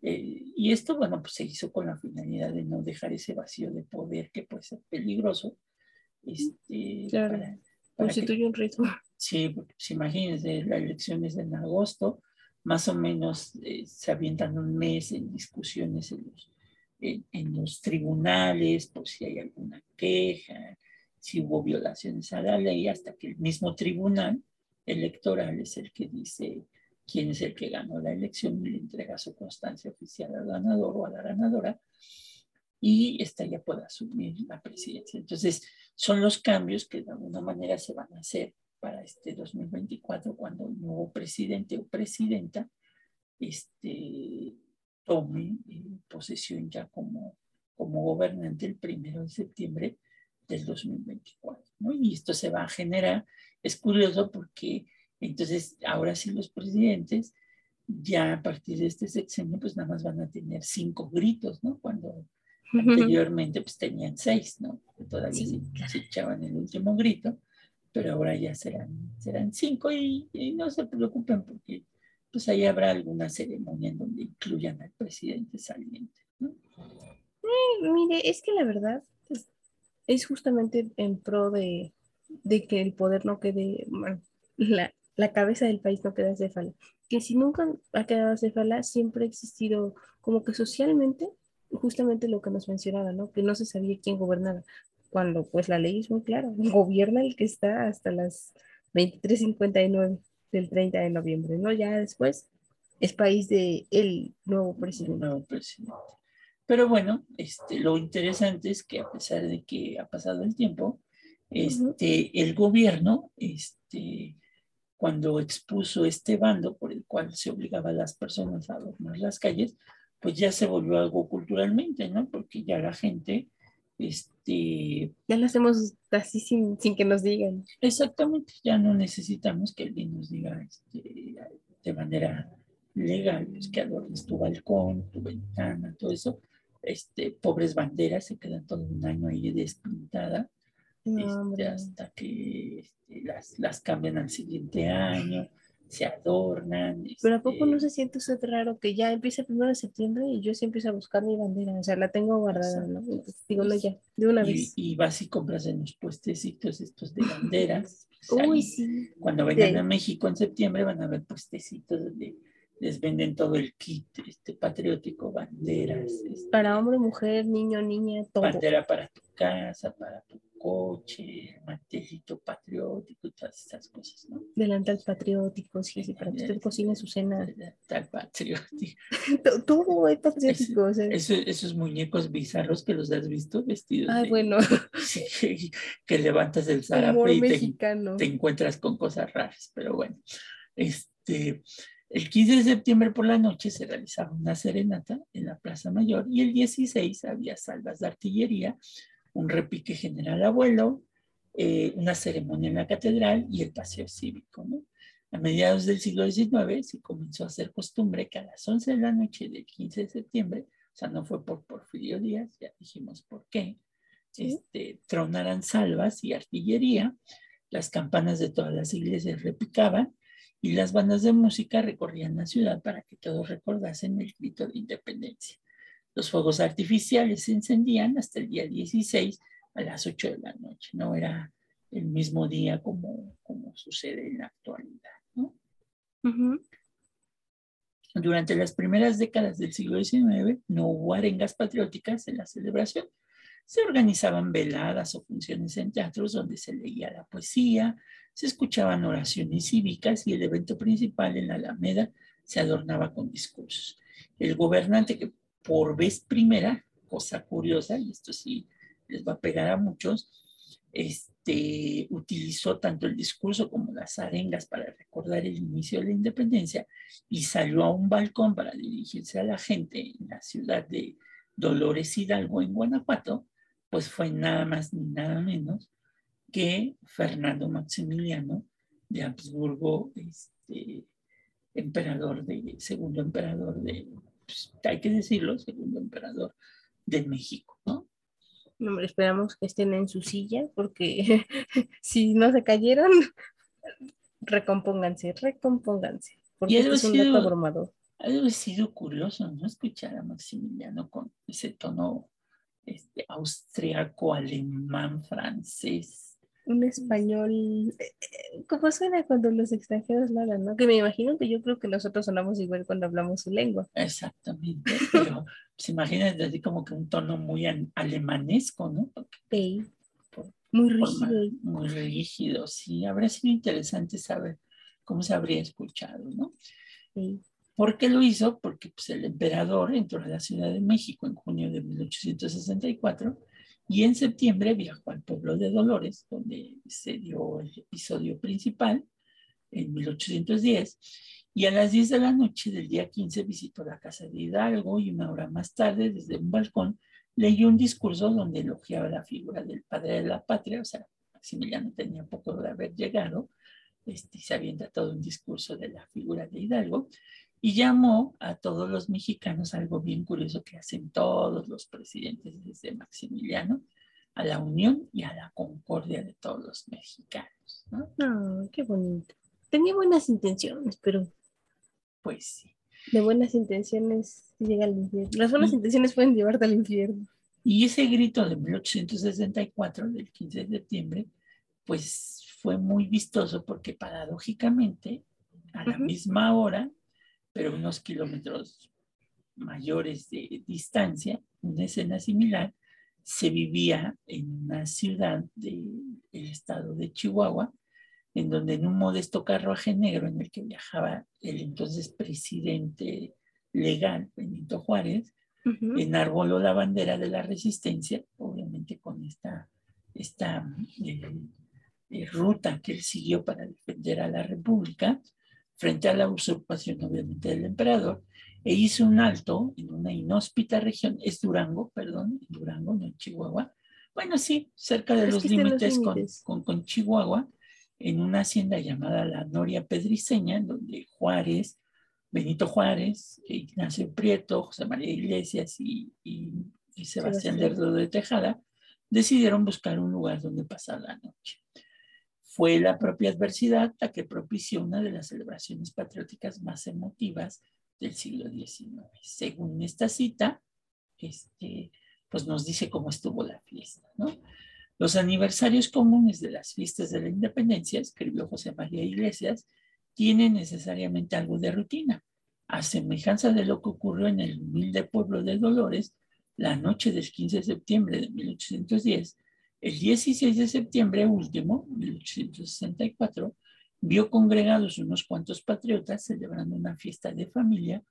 Eh, y esto, bueno, pues se hizo con la finalidad de no dejar ese vacío de poder que puede ser peligroso. Este, claro, para, constituye un riesgo. Sí, pues, imagínense, la elección es en agosto, más o menos eh, se avientan un mes en discusiones en los, en, en los tribunales, por si hay alguna queja, si hubo violaciones a la ley, hasta que el mismo tribunal electoral es el que dice quién es el que ganó la elección y le entrega su constancia oficial al ganador o a la ganadora y esta ya puede asumir la presidencia. Entonces, son los cambios que de alguna manera se van a hacer para este 2024 cuando el nuevo presidente o presidenta este, tome eh, posesión ya como, como gobernante el primero de septiembre del 2024. ¿no? Y esto se va a generar, es curioso porque entonces, ahora sí los presidentes, ya a partir de este sexenio, pues nada más van a tener cinco gritos, ¿no? Cuando anteriormente pues tenían seis, ¿no? Todavía se, echaban el último grito, pero ahora ya serán, serán cinco y, no se preocupen porque pues ahí habrá alguna ceremonia en donde incluyan al presidente saliente, ¿no? mire, es que la verdad es, es justamente en pro de, de, que el poder no quede, bueno, la, la cabeza del país no queda céfala. Que si nunca ha quedado céfala, siempre ha existido como que socialmente, justamente lo que nos mencionaba, ¿no? Que no se sabía quién gobernaba. Cuando pues la ley es muy clara, gobierna el que está hasta las 23.59 del 30 de noviembre, ¿no? Ya después es país de el nuevo presidente. nuevo presidente. Pero bueno, este, lo interesante es que a pesar de que ha pasado el tiempo, este, el gobierno este, cuando expuso este bando por el cual se obligaba a las personas a adornar las calles, pues ya se volvió algo culturalmente, ¿no? Porque ya la gente, este... Ya lo hacemos así sin, sin que nos digan. Exactamente, ya no necesitamos que alguien nos diga este, de manera legal, pues que adornes tu balcón, tu ventana, todo eso. Este, pobres banderas se quedan todo un año ahí este, hasta que este, las, las, cambian al siguiente año, se adornan. Pero ¿a poco no este se siente usted raro que ya empieza el primero de septiembre y yo sí empiezo a buscar mi bandera? O sea, la tengo guardada, ¿no? digo, no, ya, de una y, vez. Y vas y compras en los puestecitos estos de banderas. Uy, sí. Cuando vengan a México en septiembre van a ver puestecitos donde les venden todo el kit este, patriótico, banderas. Este, para hombre, mujer, niño, niña, todo. Bandera para tu casa, para tu coche, el mantelito patriótico y todas estas cosas, ¿no? Delantal patriótico, sí, sí, para que usted cocine su cena. Delantal patriótico. Todo es patriótico. o sea. Eso- esos muñecos bizarros que los has visto vestidos Ah, de- bueno, que levantas el zarape y te, te encuentras con cosas raras, pero bueno. Este, el 15 de septiembre por la noche se realizaba una serenata en la Plaza Mayor y el 16 había salvas de artillería, un repique general abuelo, eh, una ceremonia en la catedral y el paseo cívico. ¿no? A mediados del siglo XIX se comenzó a hacer costumbre que a las 11 de la noche del 15 de septiembre, o sea, no fue por Porfirio Díaz, ya dijimos por qué, Sí. este, tronaran salvas y artillería, las campanas de todas las iglesias repicaban y las bandas de música recorrían la ciudad para que todos recordasen el grito de independencia. Los fuegos artificiales se encendían hasta el día 16 a las 8 de la noche. No era el mismo día como, como sucede en la actualidad. Durante las primeras décadas del siglo XIX no hubo arengas patrióticas en la celebración. Se organizaban veladas o funciones en teatros donde se leía la poesía, se escuchaban oraciones cívicas y el evento principal en la Alameda se adornaba con discursos. El gobernante que por vez primera, cosa curiosa, y esto sí les va a pegar a muchos, este, utilizó tanto el discurso como las arengas para recordar el inicio de la independencia y salió a un balcón para dirigirse a la gente en la ciudad de Dolores Hidalgo, en Guanajuato, pues fue nada más ni nada menos que Fernando Maximiliano de Habsburgo, este, emperador de, segundo emperador de, pues, hay que decirlo, segundo emperador de México, ¿no? Esperamos que estén en su silla porque si no se cayeron, recompónganse, recompónganse. Porque Y algo es un sido- dato abrumador. Ha sido curioso, ¿no? Escuchar a Maximiliano con ese tono este, austriaco, alemán, francés. Un español, eh, eh, ¿cómo suena cuando los extranjeros lo hablan, no? Que me imagino que yo creo que nosotros sonamos igual cuando hablamos su lengua. Exactamente, pero se imagínate así como que un tono muy an- alemanesco, ¿no? Por- muy rígido. muy rígido, sí. Habría sido interesante saber cómo se habría escuchado, ¿no? ey. ¿Por qué lo hizo? Porque pues, el emperador entró a la Ciudad de México en junio de 1864 y en septiembre viajó al pueblo de Dolores, donde se dio el episodio principal en 1810 y a las 10 de la noche del día 15 visitó la casa de Hidalgo y una hora más tarde desde un balcón leyó un discurso donde elogiaba la figura del padre de la patria, o sea, Maximiliano tenía poco de haber llegado, este, se había tratado un discurso de la figura de Hidalgo, y llamó a todos los mexicanos, algo bien curioso que hacen todos los presidentes desde Maximiliano, a la unión y a la concordia de todos los mexicanos. ¿no? Ah, qué bonito. Tenía buenas intenciones, pero Pues sí. de buenas intenciones llega al infierno. Las buenas Mm. intenciones pueden llevarte al infierno. Y ese grito de 1864, del 15 de septiembre, pues fue muy vistoso porque paradójicamente, a la Ujú. misma hora, pero unos kilómetros mayores de distancia, una escena similar, se vivía en una ciudad del estado de Chihuahua, en donde en un modesto carruaje negro en el que viajaba el entonces presidente legal, Benito Juárez, Ujú. enarboló la bandera de la resistencia, obviamente con esta, esta eh, eh, ruta que él siguió para defender a la República, frente a la usurpación, obviamente, del emperador, e hizo un alto en una inhóspita región, es Durango, perdón, Durango, no en Chihuahua. Bueno, sí, cerca de los límites con, con, con Chihuahua, en una hacienda llamada la Noria Pedriceña, donde Juárez, Benito Juárez, Ignacio Prieto, José María Iglesias y, y- y Sebastián Sebastián. Lerdo de Tejada decidieron buscar un lugar donde pasar la noche. Fue la propia adversidad la que propició una de las celebraciones patrióticas más emotivas del siglo XIX. Según esta cita, este, pues nos dice cómo estuvo la fiesta. Los aniversarios comunes de las fiestas de la independencia, escribió José María Iglesias, tienen necesariamente algo de rutina. A semejanza de lo que ocurrió en el humilde pueblo de Dolores, la noche del 15 de septiembre de 1810, El 16 de septiembre último, 1864, vio congregados unos cuantos patriotas celebrando una fiesta de familia,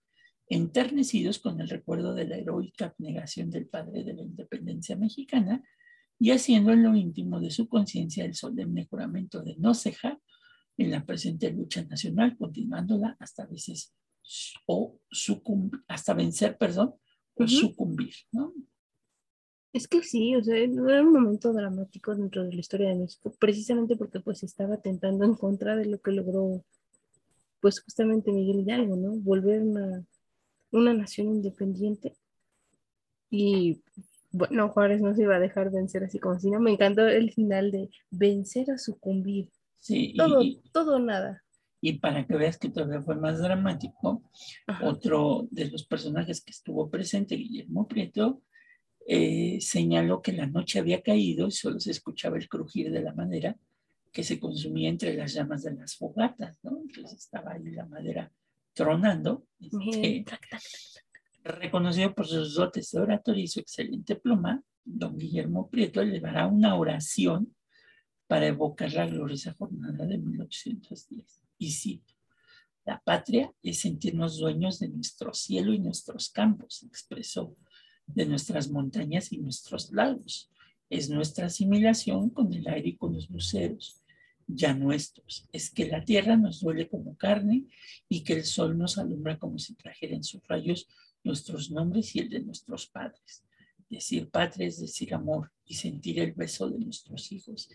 enternecidos con el recuerdo de la heroica abnegación del padre de la independencia mexicana y haciendo en lo íntimo de su conciencia el solemne juramento de no cejar en la presente lucha nacional, continuándola hasta veces o hasta vencer, perdón, o sucumbir, ¿no? Es que sí, o sea, era un momento dramático dentro de la historia de México, precisamente porque pues estaba tentando en contra de lo que logró, pues justamente Miguel Hidalgo, ¿no? Volver una, una nación independiente. Y bueno, Juárez no se iba a dejar vencer así como si no. Me encantó el final de vencer a sucumbir. Sí, Todo, y, todo nada. y para que veas que todavía fue más dramático, Ajá. otro de los personajes que estuvo presente, Guillermo Prieto, eh, señaló que la noche había caído y solo se escuchaba el crujir de la madera que se consumía entre las llamas de las fogatas, ¿no? Entonces estaba ahí la madera tronando. este, reconocido por sus dotes de oratoria y su excelente pluma, don Guillermo Prieto elevará una oración para evocar la gloriosa jornada de 1810. Y cito, la patria es sentirnos dueños de nuestro cielo y nuestros campos, expresó, de nuestras montañas y nuestros lagos. Es nuestra asimilación con el aire y con los luceros, ya nuestros. Es que la tierra nos duele como carne y que el sol nos alumbra como si trajera en sus rayos nuestros nombres y el de nuestros padres. Decir patria es decir amor y sentir el beso de nuestros hijos.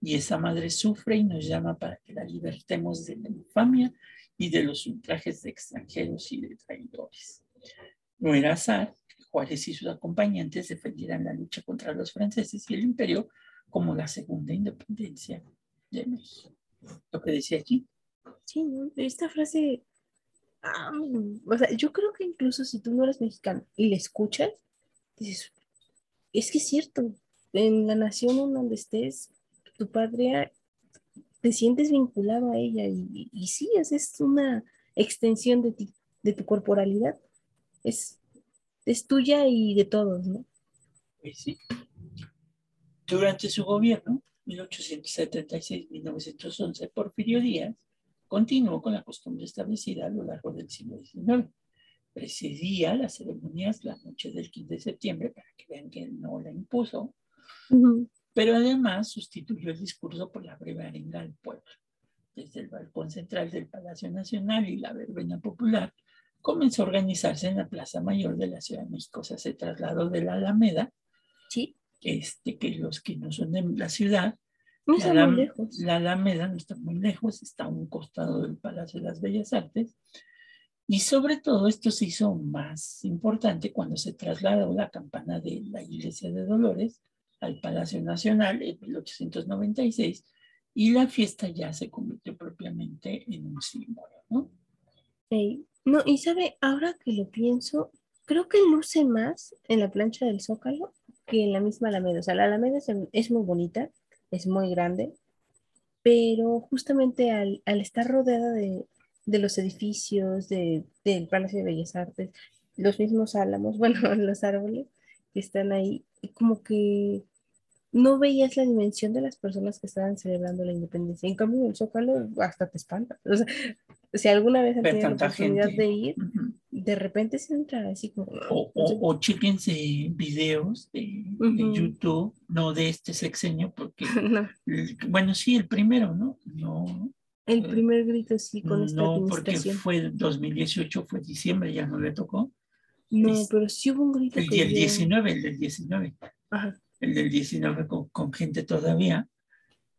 Y esa madre sufre y nos llama para que la libertemos de la infamia y de los ultrajes de extranjeros y de traidores. No era azar Juárez y sus acompañantes defendieran la lucha contra los franceses y el imperio como la segunda independencia de México. Lo que decía aquí. Sí. Esta frase, ah, o sea, yo creo que incluso si tú no eres mexicano y la escuchas, dices, es que es cierto, en la nación en donde estés, tu patria, te sientes vinculado a ella y, y sí, es, es una extensión de ti, de tu corporalidad, es, es tuya y de todos, ¿no? Pues sí. Durante su gobierno, 1876-1911, Porfirio Díaz continuó con la costumbre establecida a lo largo del siglo XIX. Precedía las ceremonias la noche del 15 de septiembre, para que vean que no la impuso, pero además sustituyó el discurso por la breve arenga al pueblo. Desde el balcón central del Palacio Nacional y la verbena popular, comenzó a organizarse en la Plaza Mayor de la Ciudad de México. O sea, se trasladó de la Alameda, Sí, este, que los que no son de la ciudad, no la, muy lejos. la Alameda no está muy lejos, está a un costado del Palacio de las Bellas Artes. Y sobre todo esto se hizo más importante cuando se trasladó la campana de la Iglesia de Dolores al Palacio Nacional en 1896 y la fiesta ya se convirtió propiamente en un símbolo, ¿no? Ey, No, y sabe, ahora que lo pienso, creo que luce más en la plancha del Zócalo que en la misma Alameda. O sea, la Alameda es, muy bonita, es muy grande, pero justamente al, al estar rodeada de, de los edificios, de, del Palacio de Bellas Artes, los mismos álamos, bueno, los árboles que están ahí, como que no veías la dimensión de las personas que estaban celebrando la independencia. En cambio, en el Zócalo hasta te espanta. O sea, si alguna vez han tenido la oportunidad gente. de ir, Ujú. de repente se entra así como... O, o, o chéquense videos de, de Ujú. YouTube, no de este sexenio, porque, No, el- bueno, sí, el primero, ¿no? No, el primer grito sí con esta no porque administración. fue 2018, fue diciembre, ya no le tocó. No, es- pero sí hubo un grito El que del yo- 19, el del 19, Ajá. el del 19 con, con gente todavía,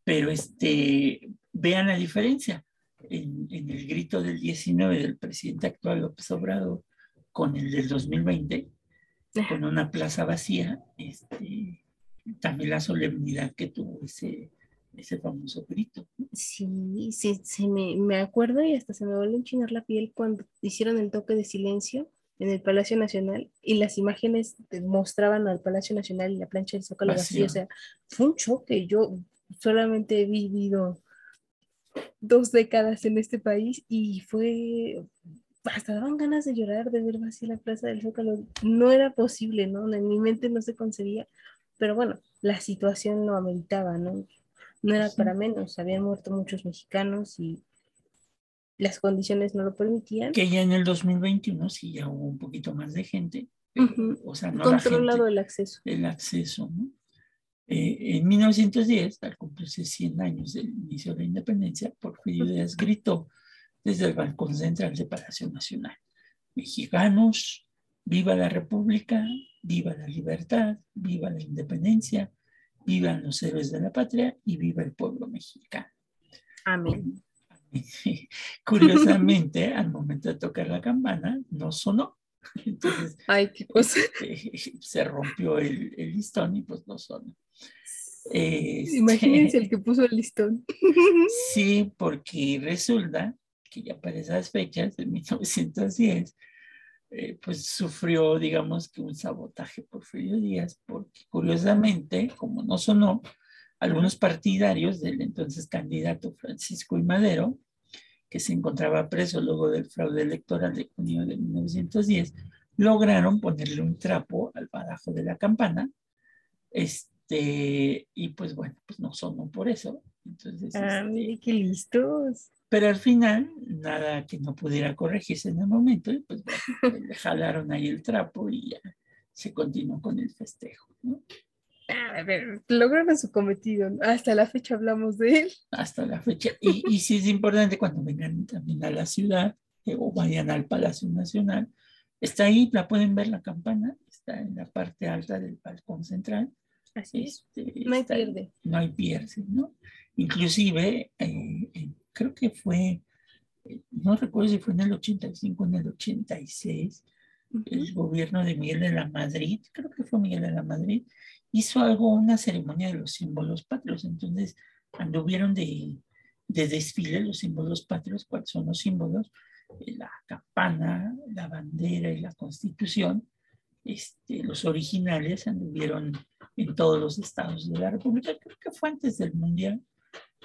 pero este, vean la diferencia. En, en el grito del 19 del presidente actual López Obrador con el del 2020, con una plaza vacía, este, también la solemnidad que tuvo ese, ese famoso grito. Sí, sí, sí me, me acuerdo y hasta se me vuelve a enchinar la piel cuando hicieron el toque de silencio en el Palacio Nacional y las imágenes mostraban al Palacio Nacional y la plancha del Zócalo. Vacío. O sea, fue un choque. Yo solamente he vivido dos décadas en este país y fue, hasta daban ganas de llorar de ver vacía la Plaza del Zócalo. No era posible, ¿no? En mi mente no se concebía, pero bueno, la situación lo ameritaba, ¿no? No era para menos, habían muerto muchos mexicanos y las condiciones no lo permitían. Que ya en el 2021 sí ya hubo un poquito más de gente. O sea, no Controlado el acceso. El acceso, ¿no? Eh, en 1910, al cumplirse 100 años del inicio de la independencia, Porfirio Díaz gritó desde el balcón central de Palacio Nacional, mexicanos, viva la República, viva la libertad, viva la independencia, vivan los héroes de la patria y viva el pueblo mexicano. Amén. Curiosamente, al momento de tocar la campana, no sonó. Entonces, Ay, qué cosa. Este, se rompió el, el, listón y pues no sonó. Este, Imagínense el que puso el listón. Sí, porque resulta que ya para esas fechas, de 1910, eh, pues sufrió, digamos que un sabotaje por Frío Díaz, porque curiosamente, como no sonó, algunos partidarios del entonces candidato Francisco I. Madero, que se encontraba preso luego del fraude electoral de junio de 1910, lograron ponerle un trapo al badajo de la campana, este, y pues bueno, pues no sonó por eso. Entonces, ah, este, qué listos. Pero al final, nada que no pudiera corregirse en el momento, y pues bueno, le jalaron ahí el trapo y ya se continuó con el festejo. ¿no? A ver, lograron su cometido. Hasta la fecha hablamos de él. Hasta la fecha. Y, y sí es importante cuando vengan también a la ciudad eh, o vayan al Palacio Nacional. Está ahí, la pueden ver la campana, está en la parte alta del balcón central. Así es. Este, no hay pierde. No hay pierde, ¿no? Inclusive, eh, creo que fue, eh, no recuerdo si fue en el 85 o en el 86, el gobierno de Miguel de la Madrid, creo que fue Miguel de la Madrid, hizo algo, una ceremonia de los símbolos patrios. Entonces, anduvieron de, de desfile los símbolos patrios. ¿Cuáles son los símbolos? Eh, la campana, la bandera y la constitución. Este, los originales anduvieron en todos los estados de la República. Creo que fue antes del Mundial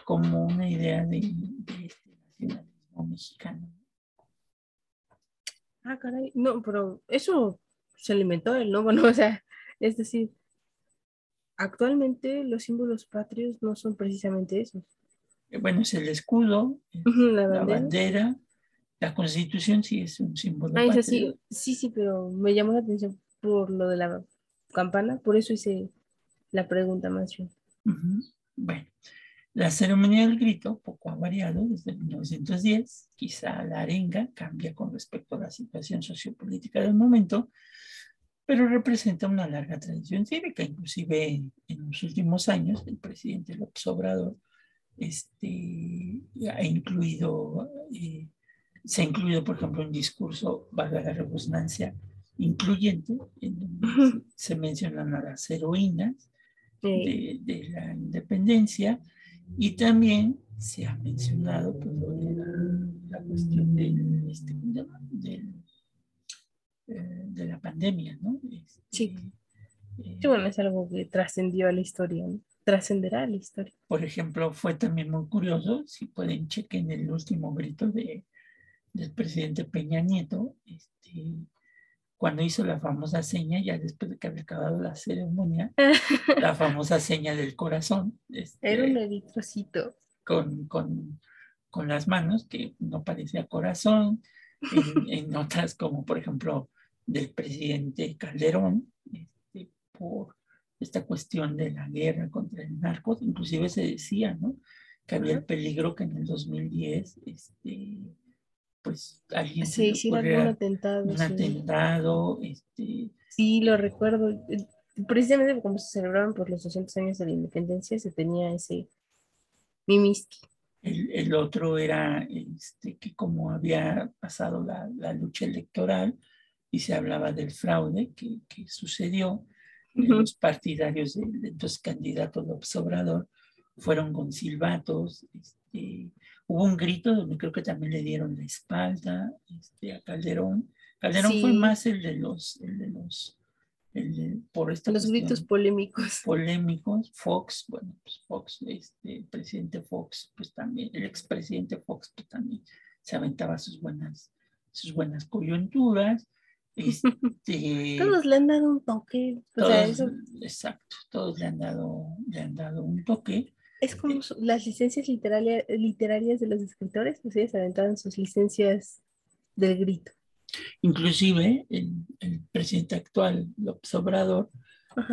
como una idea de, este nacionalismo mexicano. Ah, caray, no, pero eso se alimentó él, ¿no? Bueno, o sea, es decir, actualmente los símbolos patrios no son precisamente esos. Eh, bueno, es el escudo, la, bandera. la constitución sí es un símbolo ah, patrio. Sí, sí, sí, pero me llamó la atención por lo de la campana, por eso hice la pregunta más bien. Bueno, la ceremonia del grito poco ha variado desde 1910. Quizá la arenga cambia con respecto a la situación sociopolítica del momento, pero representa una larga tradición cívica. Inclusive en los últimos años, el presidente López Obrador este, ha incluido, eh, se ha incluido, por ejemplo, un discurso, valga la redundancia, incluyente, en donde se mencionan a las heroínas de, de la independencia, y también se ha mencionado pues, la, cuestión este, eh, de la pandemia, ¿no? Este, sí. Eh, bueno, es algo que trascendió a la historia, trascenderá a la historia. Por ejemplo, fue también muy curioso, si pueden chequen el último grito de, del presidente Peña Nieto, este, cuando hizo la famosa seña, ya después de que había acabado la ceremonia, la famosa seña del corazón. Este, Era un eritrocito. Con, con, con, las manos, que no parecía corazón, en, otras como por ejemplo del presidente Calderón, este, por esta cuestión de la guerra contra el narco, inclusive se decía, ¿no? Que había el peligro que en el 2010, este, pues alguien se sí, algún atentado. Un atentado, este... Sí, lo recuerdo. Precisamente como se celebraban por los 200 años de la independencia, se tenía ese mimiski. El, el otro era este, que como había pasado la, la, lucha electoral y se hablaba del fraude que, que sucedió, los partidarios del entonces candidato López Obrador fueron con silbatos, este, Hubo un grito donde creo que también le dieron la espalda este, a Calderón. Calderón fue más el de los, el de los, el de, por esta los gritos polémicos. Polémicos. Fox, bueno, pues Fox, este, el presidente Fox, pues también, el expresidente Fox, pues también se aventaba sus buenas, sus buenas coyunturas. Este, Todos le han dado un toque. O sea, todos- eso Exacto, todos le han dado, le han dado un toque. Es como su- las licencias literaria- literarias de los escritores, pues ellos aventaron sus licencias del grito. Inclusive el, el presidente actual, López Obrador,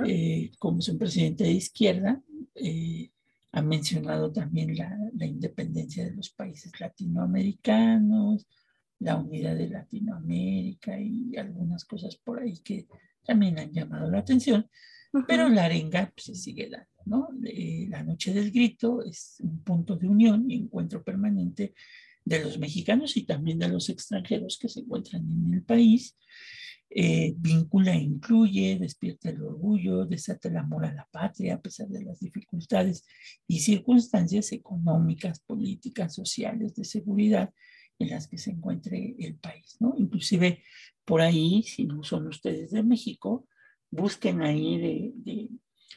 eh, como es un presidente de izquierda, eh, ha mencionado también la, la independencia de los países latinoamericanos, la unidad de Latinoamérica y algunas cosas por ahí que también han llamado la atención. Pero la arenga pues, se sigue dando, ¿no? Eh, la Noche del Grito es un punto de unión y encuentro permanente de los mexicanos y también de los extranjeros que se encuentran en el país. Eh, vincula e incluye, despierta el orgullo, desata el amor a la patria a pesar de las dificultades y circunstancias económicas, políticas, sociales, de seguridad en las que se encuentre el país, ¿no? Inclusive por ahí, si no son ustedes de México, busquen ahí de, de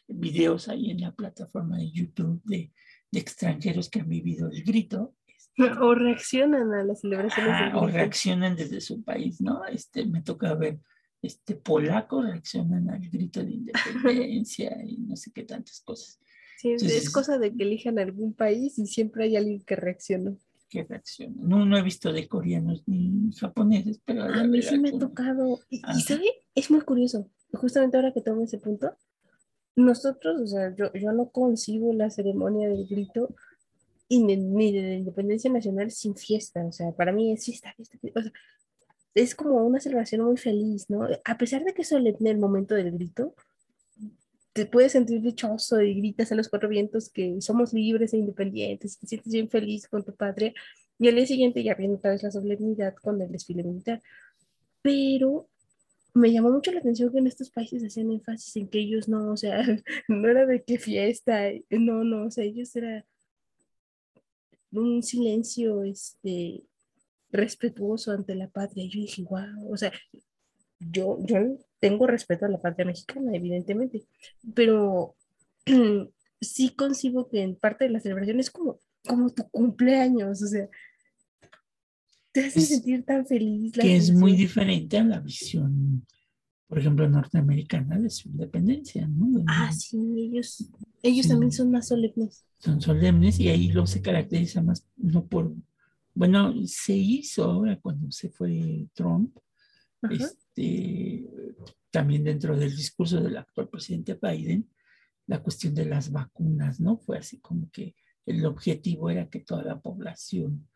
videos ahí en la plataforma de YouTube de, de extranjeros que han vivido el grito. este, O reaccionan a las celebraciones del o reaccionan desde su país, ¿no? Este, me toca ver este, polacos reaccionan al grito de independencia y no sé qué tantas cosas. Sí, es- Entonces- es cosa de que elijan algún país y siempre hay alguien que reacciona. que reaccionan. No, no he visto de coreanos ni japoneses, pero... A mí sí me ha tocado. Y, y. ¿sabe? Es muy curioso. Justamente ahora que tomo ese punto, nosotros, o sea, yo, yo no concibo la ceremonia del grito y ni, de la independencia nacional sin fiesta. O sea, para mí es fiesta, fiesta, fiesta. O sea, es como una celebración muy feliz, ¿no? A pesar de que es solemne el momento del grito, te puedes sentir dichoso y gritas a los cuatro vientos que somos libres e independientes, te sientes bien feliz con tu patria. Y al día siguiente ya viene otra vez la solemnidad con el desfile militar. Pero me llamó mucho la atención que en estos países hacían énfasis en que ellos no, o sea, no era de qué fiesta, no, no, o sea, ellos era un silencio este, respetuoso ante la patria. Yo dije, wow, o sea, yo, yo tengo respeto a la patria mexicana, evidentemente, pero sí concibo que en parte de la celebración es como, como tu cumpleaños, o sea, te hace Es- sentir tan feliz. la que es muy diferente a la visión, por ejemplo, norteamericana de su independencia, ¿no? Donde Ah, sí, ellos, ellos Sí. también son más solemnes. Son solemnes y ahí lo se caracteriza más, no por, bueno, se hizo ahora cuando se fue Trump, Ajá. este, también dentro del discurso del actual presidente Biden, la cuestión de las vacunas, ¿no? Fue así como que el objetivo era que toda la población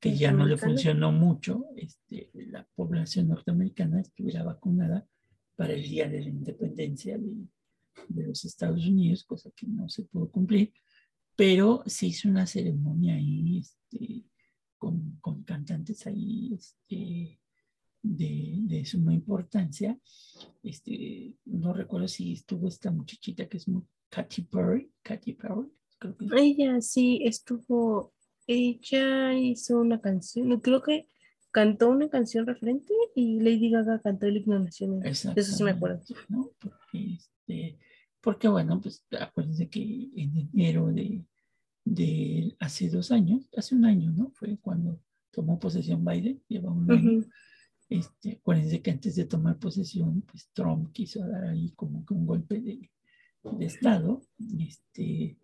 que ya no le funcionó mucho, este, la población norteamericana estuviera vacunada para el día de la independencia de, de los Estados Unidos, cosa que no se pudo cumplir, pero se hizo una ceremonia ahí este, con, con cantantes ahí este, de, de suma importancia. Este, no recuerdo si estuvo esta muchachita que es muy, Katy Perry, Katy Perry, creo que Ella sí estuvo, ella hizo una canción, creo que cantó una canción referente y Lady Gaga cantó el himno nacional. Eso sí me acuerdo. Exactamente, ¿no? Porque, este, porque, bueno, pues acuérdense que en enero de, de hace dos años, hace un año, ¿no? Fue cuando tomó posesión Biden, lleva un año. Este, acuérdense que antes de tomar posesión, pues Trump quiso dar ahí como que un golpe de, de Estado, este,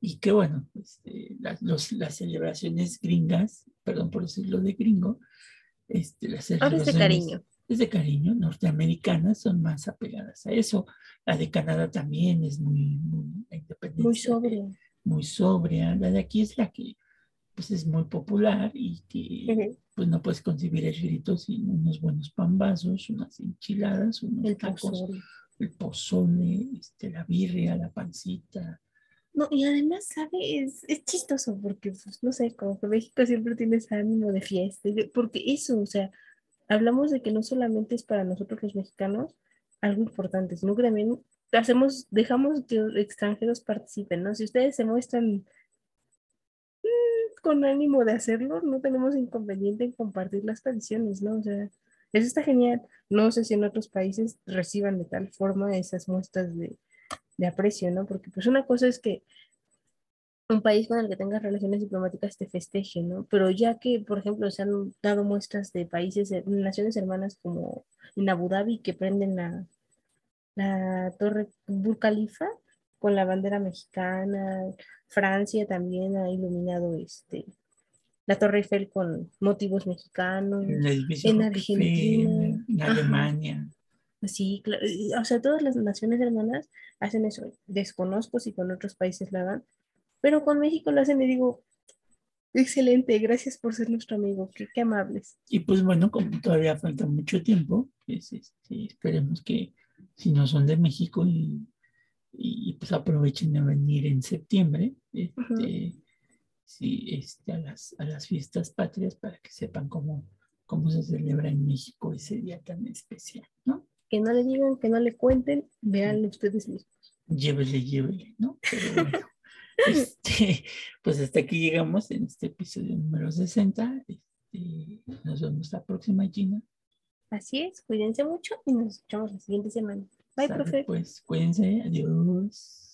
y que bueno, pues, eh, las, los- las celebraciones gringas, perdón por decirlo de gringo, este, las Ahora es de celebraciones- cariño. es de cariño, norteamericanas son más apegadas a eso. La de Canadá también es muy, muy independencia, Muy sobria. La de aquí es la que pues es muy popular y que pues no puedes concebir el grito sin unos buenos pambazos, unas enchiladas, unos El tacos, pozole. el pozole, este, la birria, la pancita. No, y además, ¿sabe? Es, chistoso porque, pues, no sé, como que México siempre tiene ese ánimo de fiesta. Porque eso, o sea, hablamos de que no solamente es para nosotros los mexicanos algo importante, sino que también hacemos, dejamos que extranjeros participen, ¿no? Si ustedes se muestran mm, con ánimo de hacerlo, no tenemos inconveniente en compartir las tradiciones, ¿no? O sea, eso está genial. No sé si en otros países reciban de tal forma esas muestras de, de aprecio, ¿no? Porque pues una cosa es que un país con el que tengas relaciones diplomáticas te festeje, ¿no? Pero ya que, por ejemplo, se han dado muestras de países, de naciones hermanas como en Abu Dhabi que prenden la, la torre Burj Khalifa con la bandera mexicana, Francia también ha iluminado este la Torre Eiffel con motivos mexicanos, en Argentina, en Alemania. Sí, claro. O sea, todas las naciones hermanas hacen eso. Desconozco si con otros países la hagan, pero con México lo hacen y digo, excelente, gracias por ser nuestro amigo, qué, qué amables. Y pues bueno, como todavía falta mucho tiempo, pues, este, esperemos que si no son de México y, y pues aprovechen de venir en septiembre, este, sí, este, a, las, a las fiestas patrias para que sepan cómo, cómo se celebra en México ese día tan especial, ¿no? Que no le digan, que no le cuenten, vean ustedes mismos. Llévele, llévele, ¿no? Pero bueno. Este, pues hasta aquí llegamos en este episodio número 60. Este, nos vemos la próxima, Gina. Así es, cuídense mucho y nos escuchamos la siguiente semana. Bye, profe. Pues cuídense, adiós.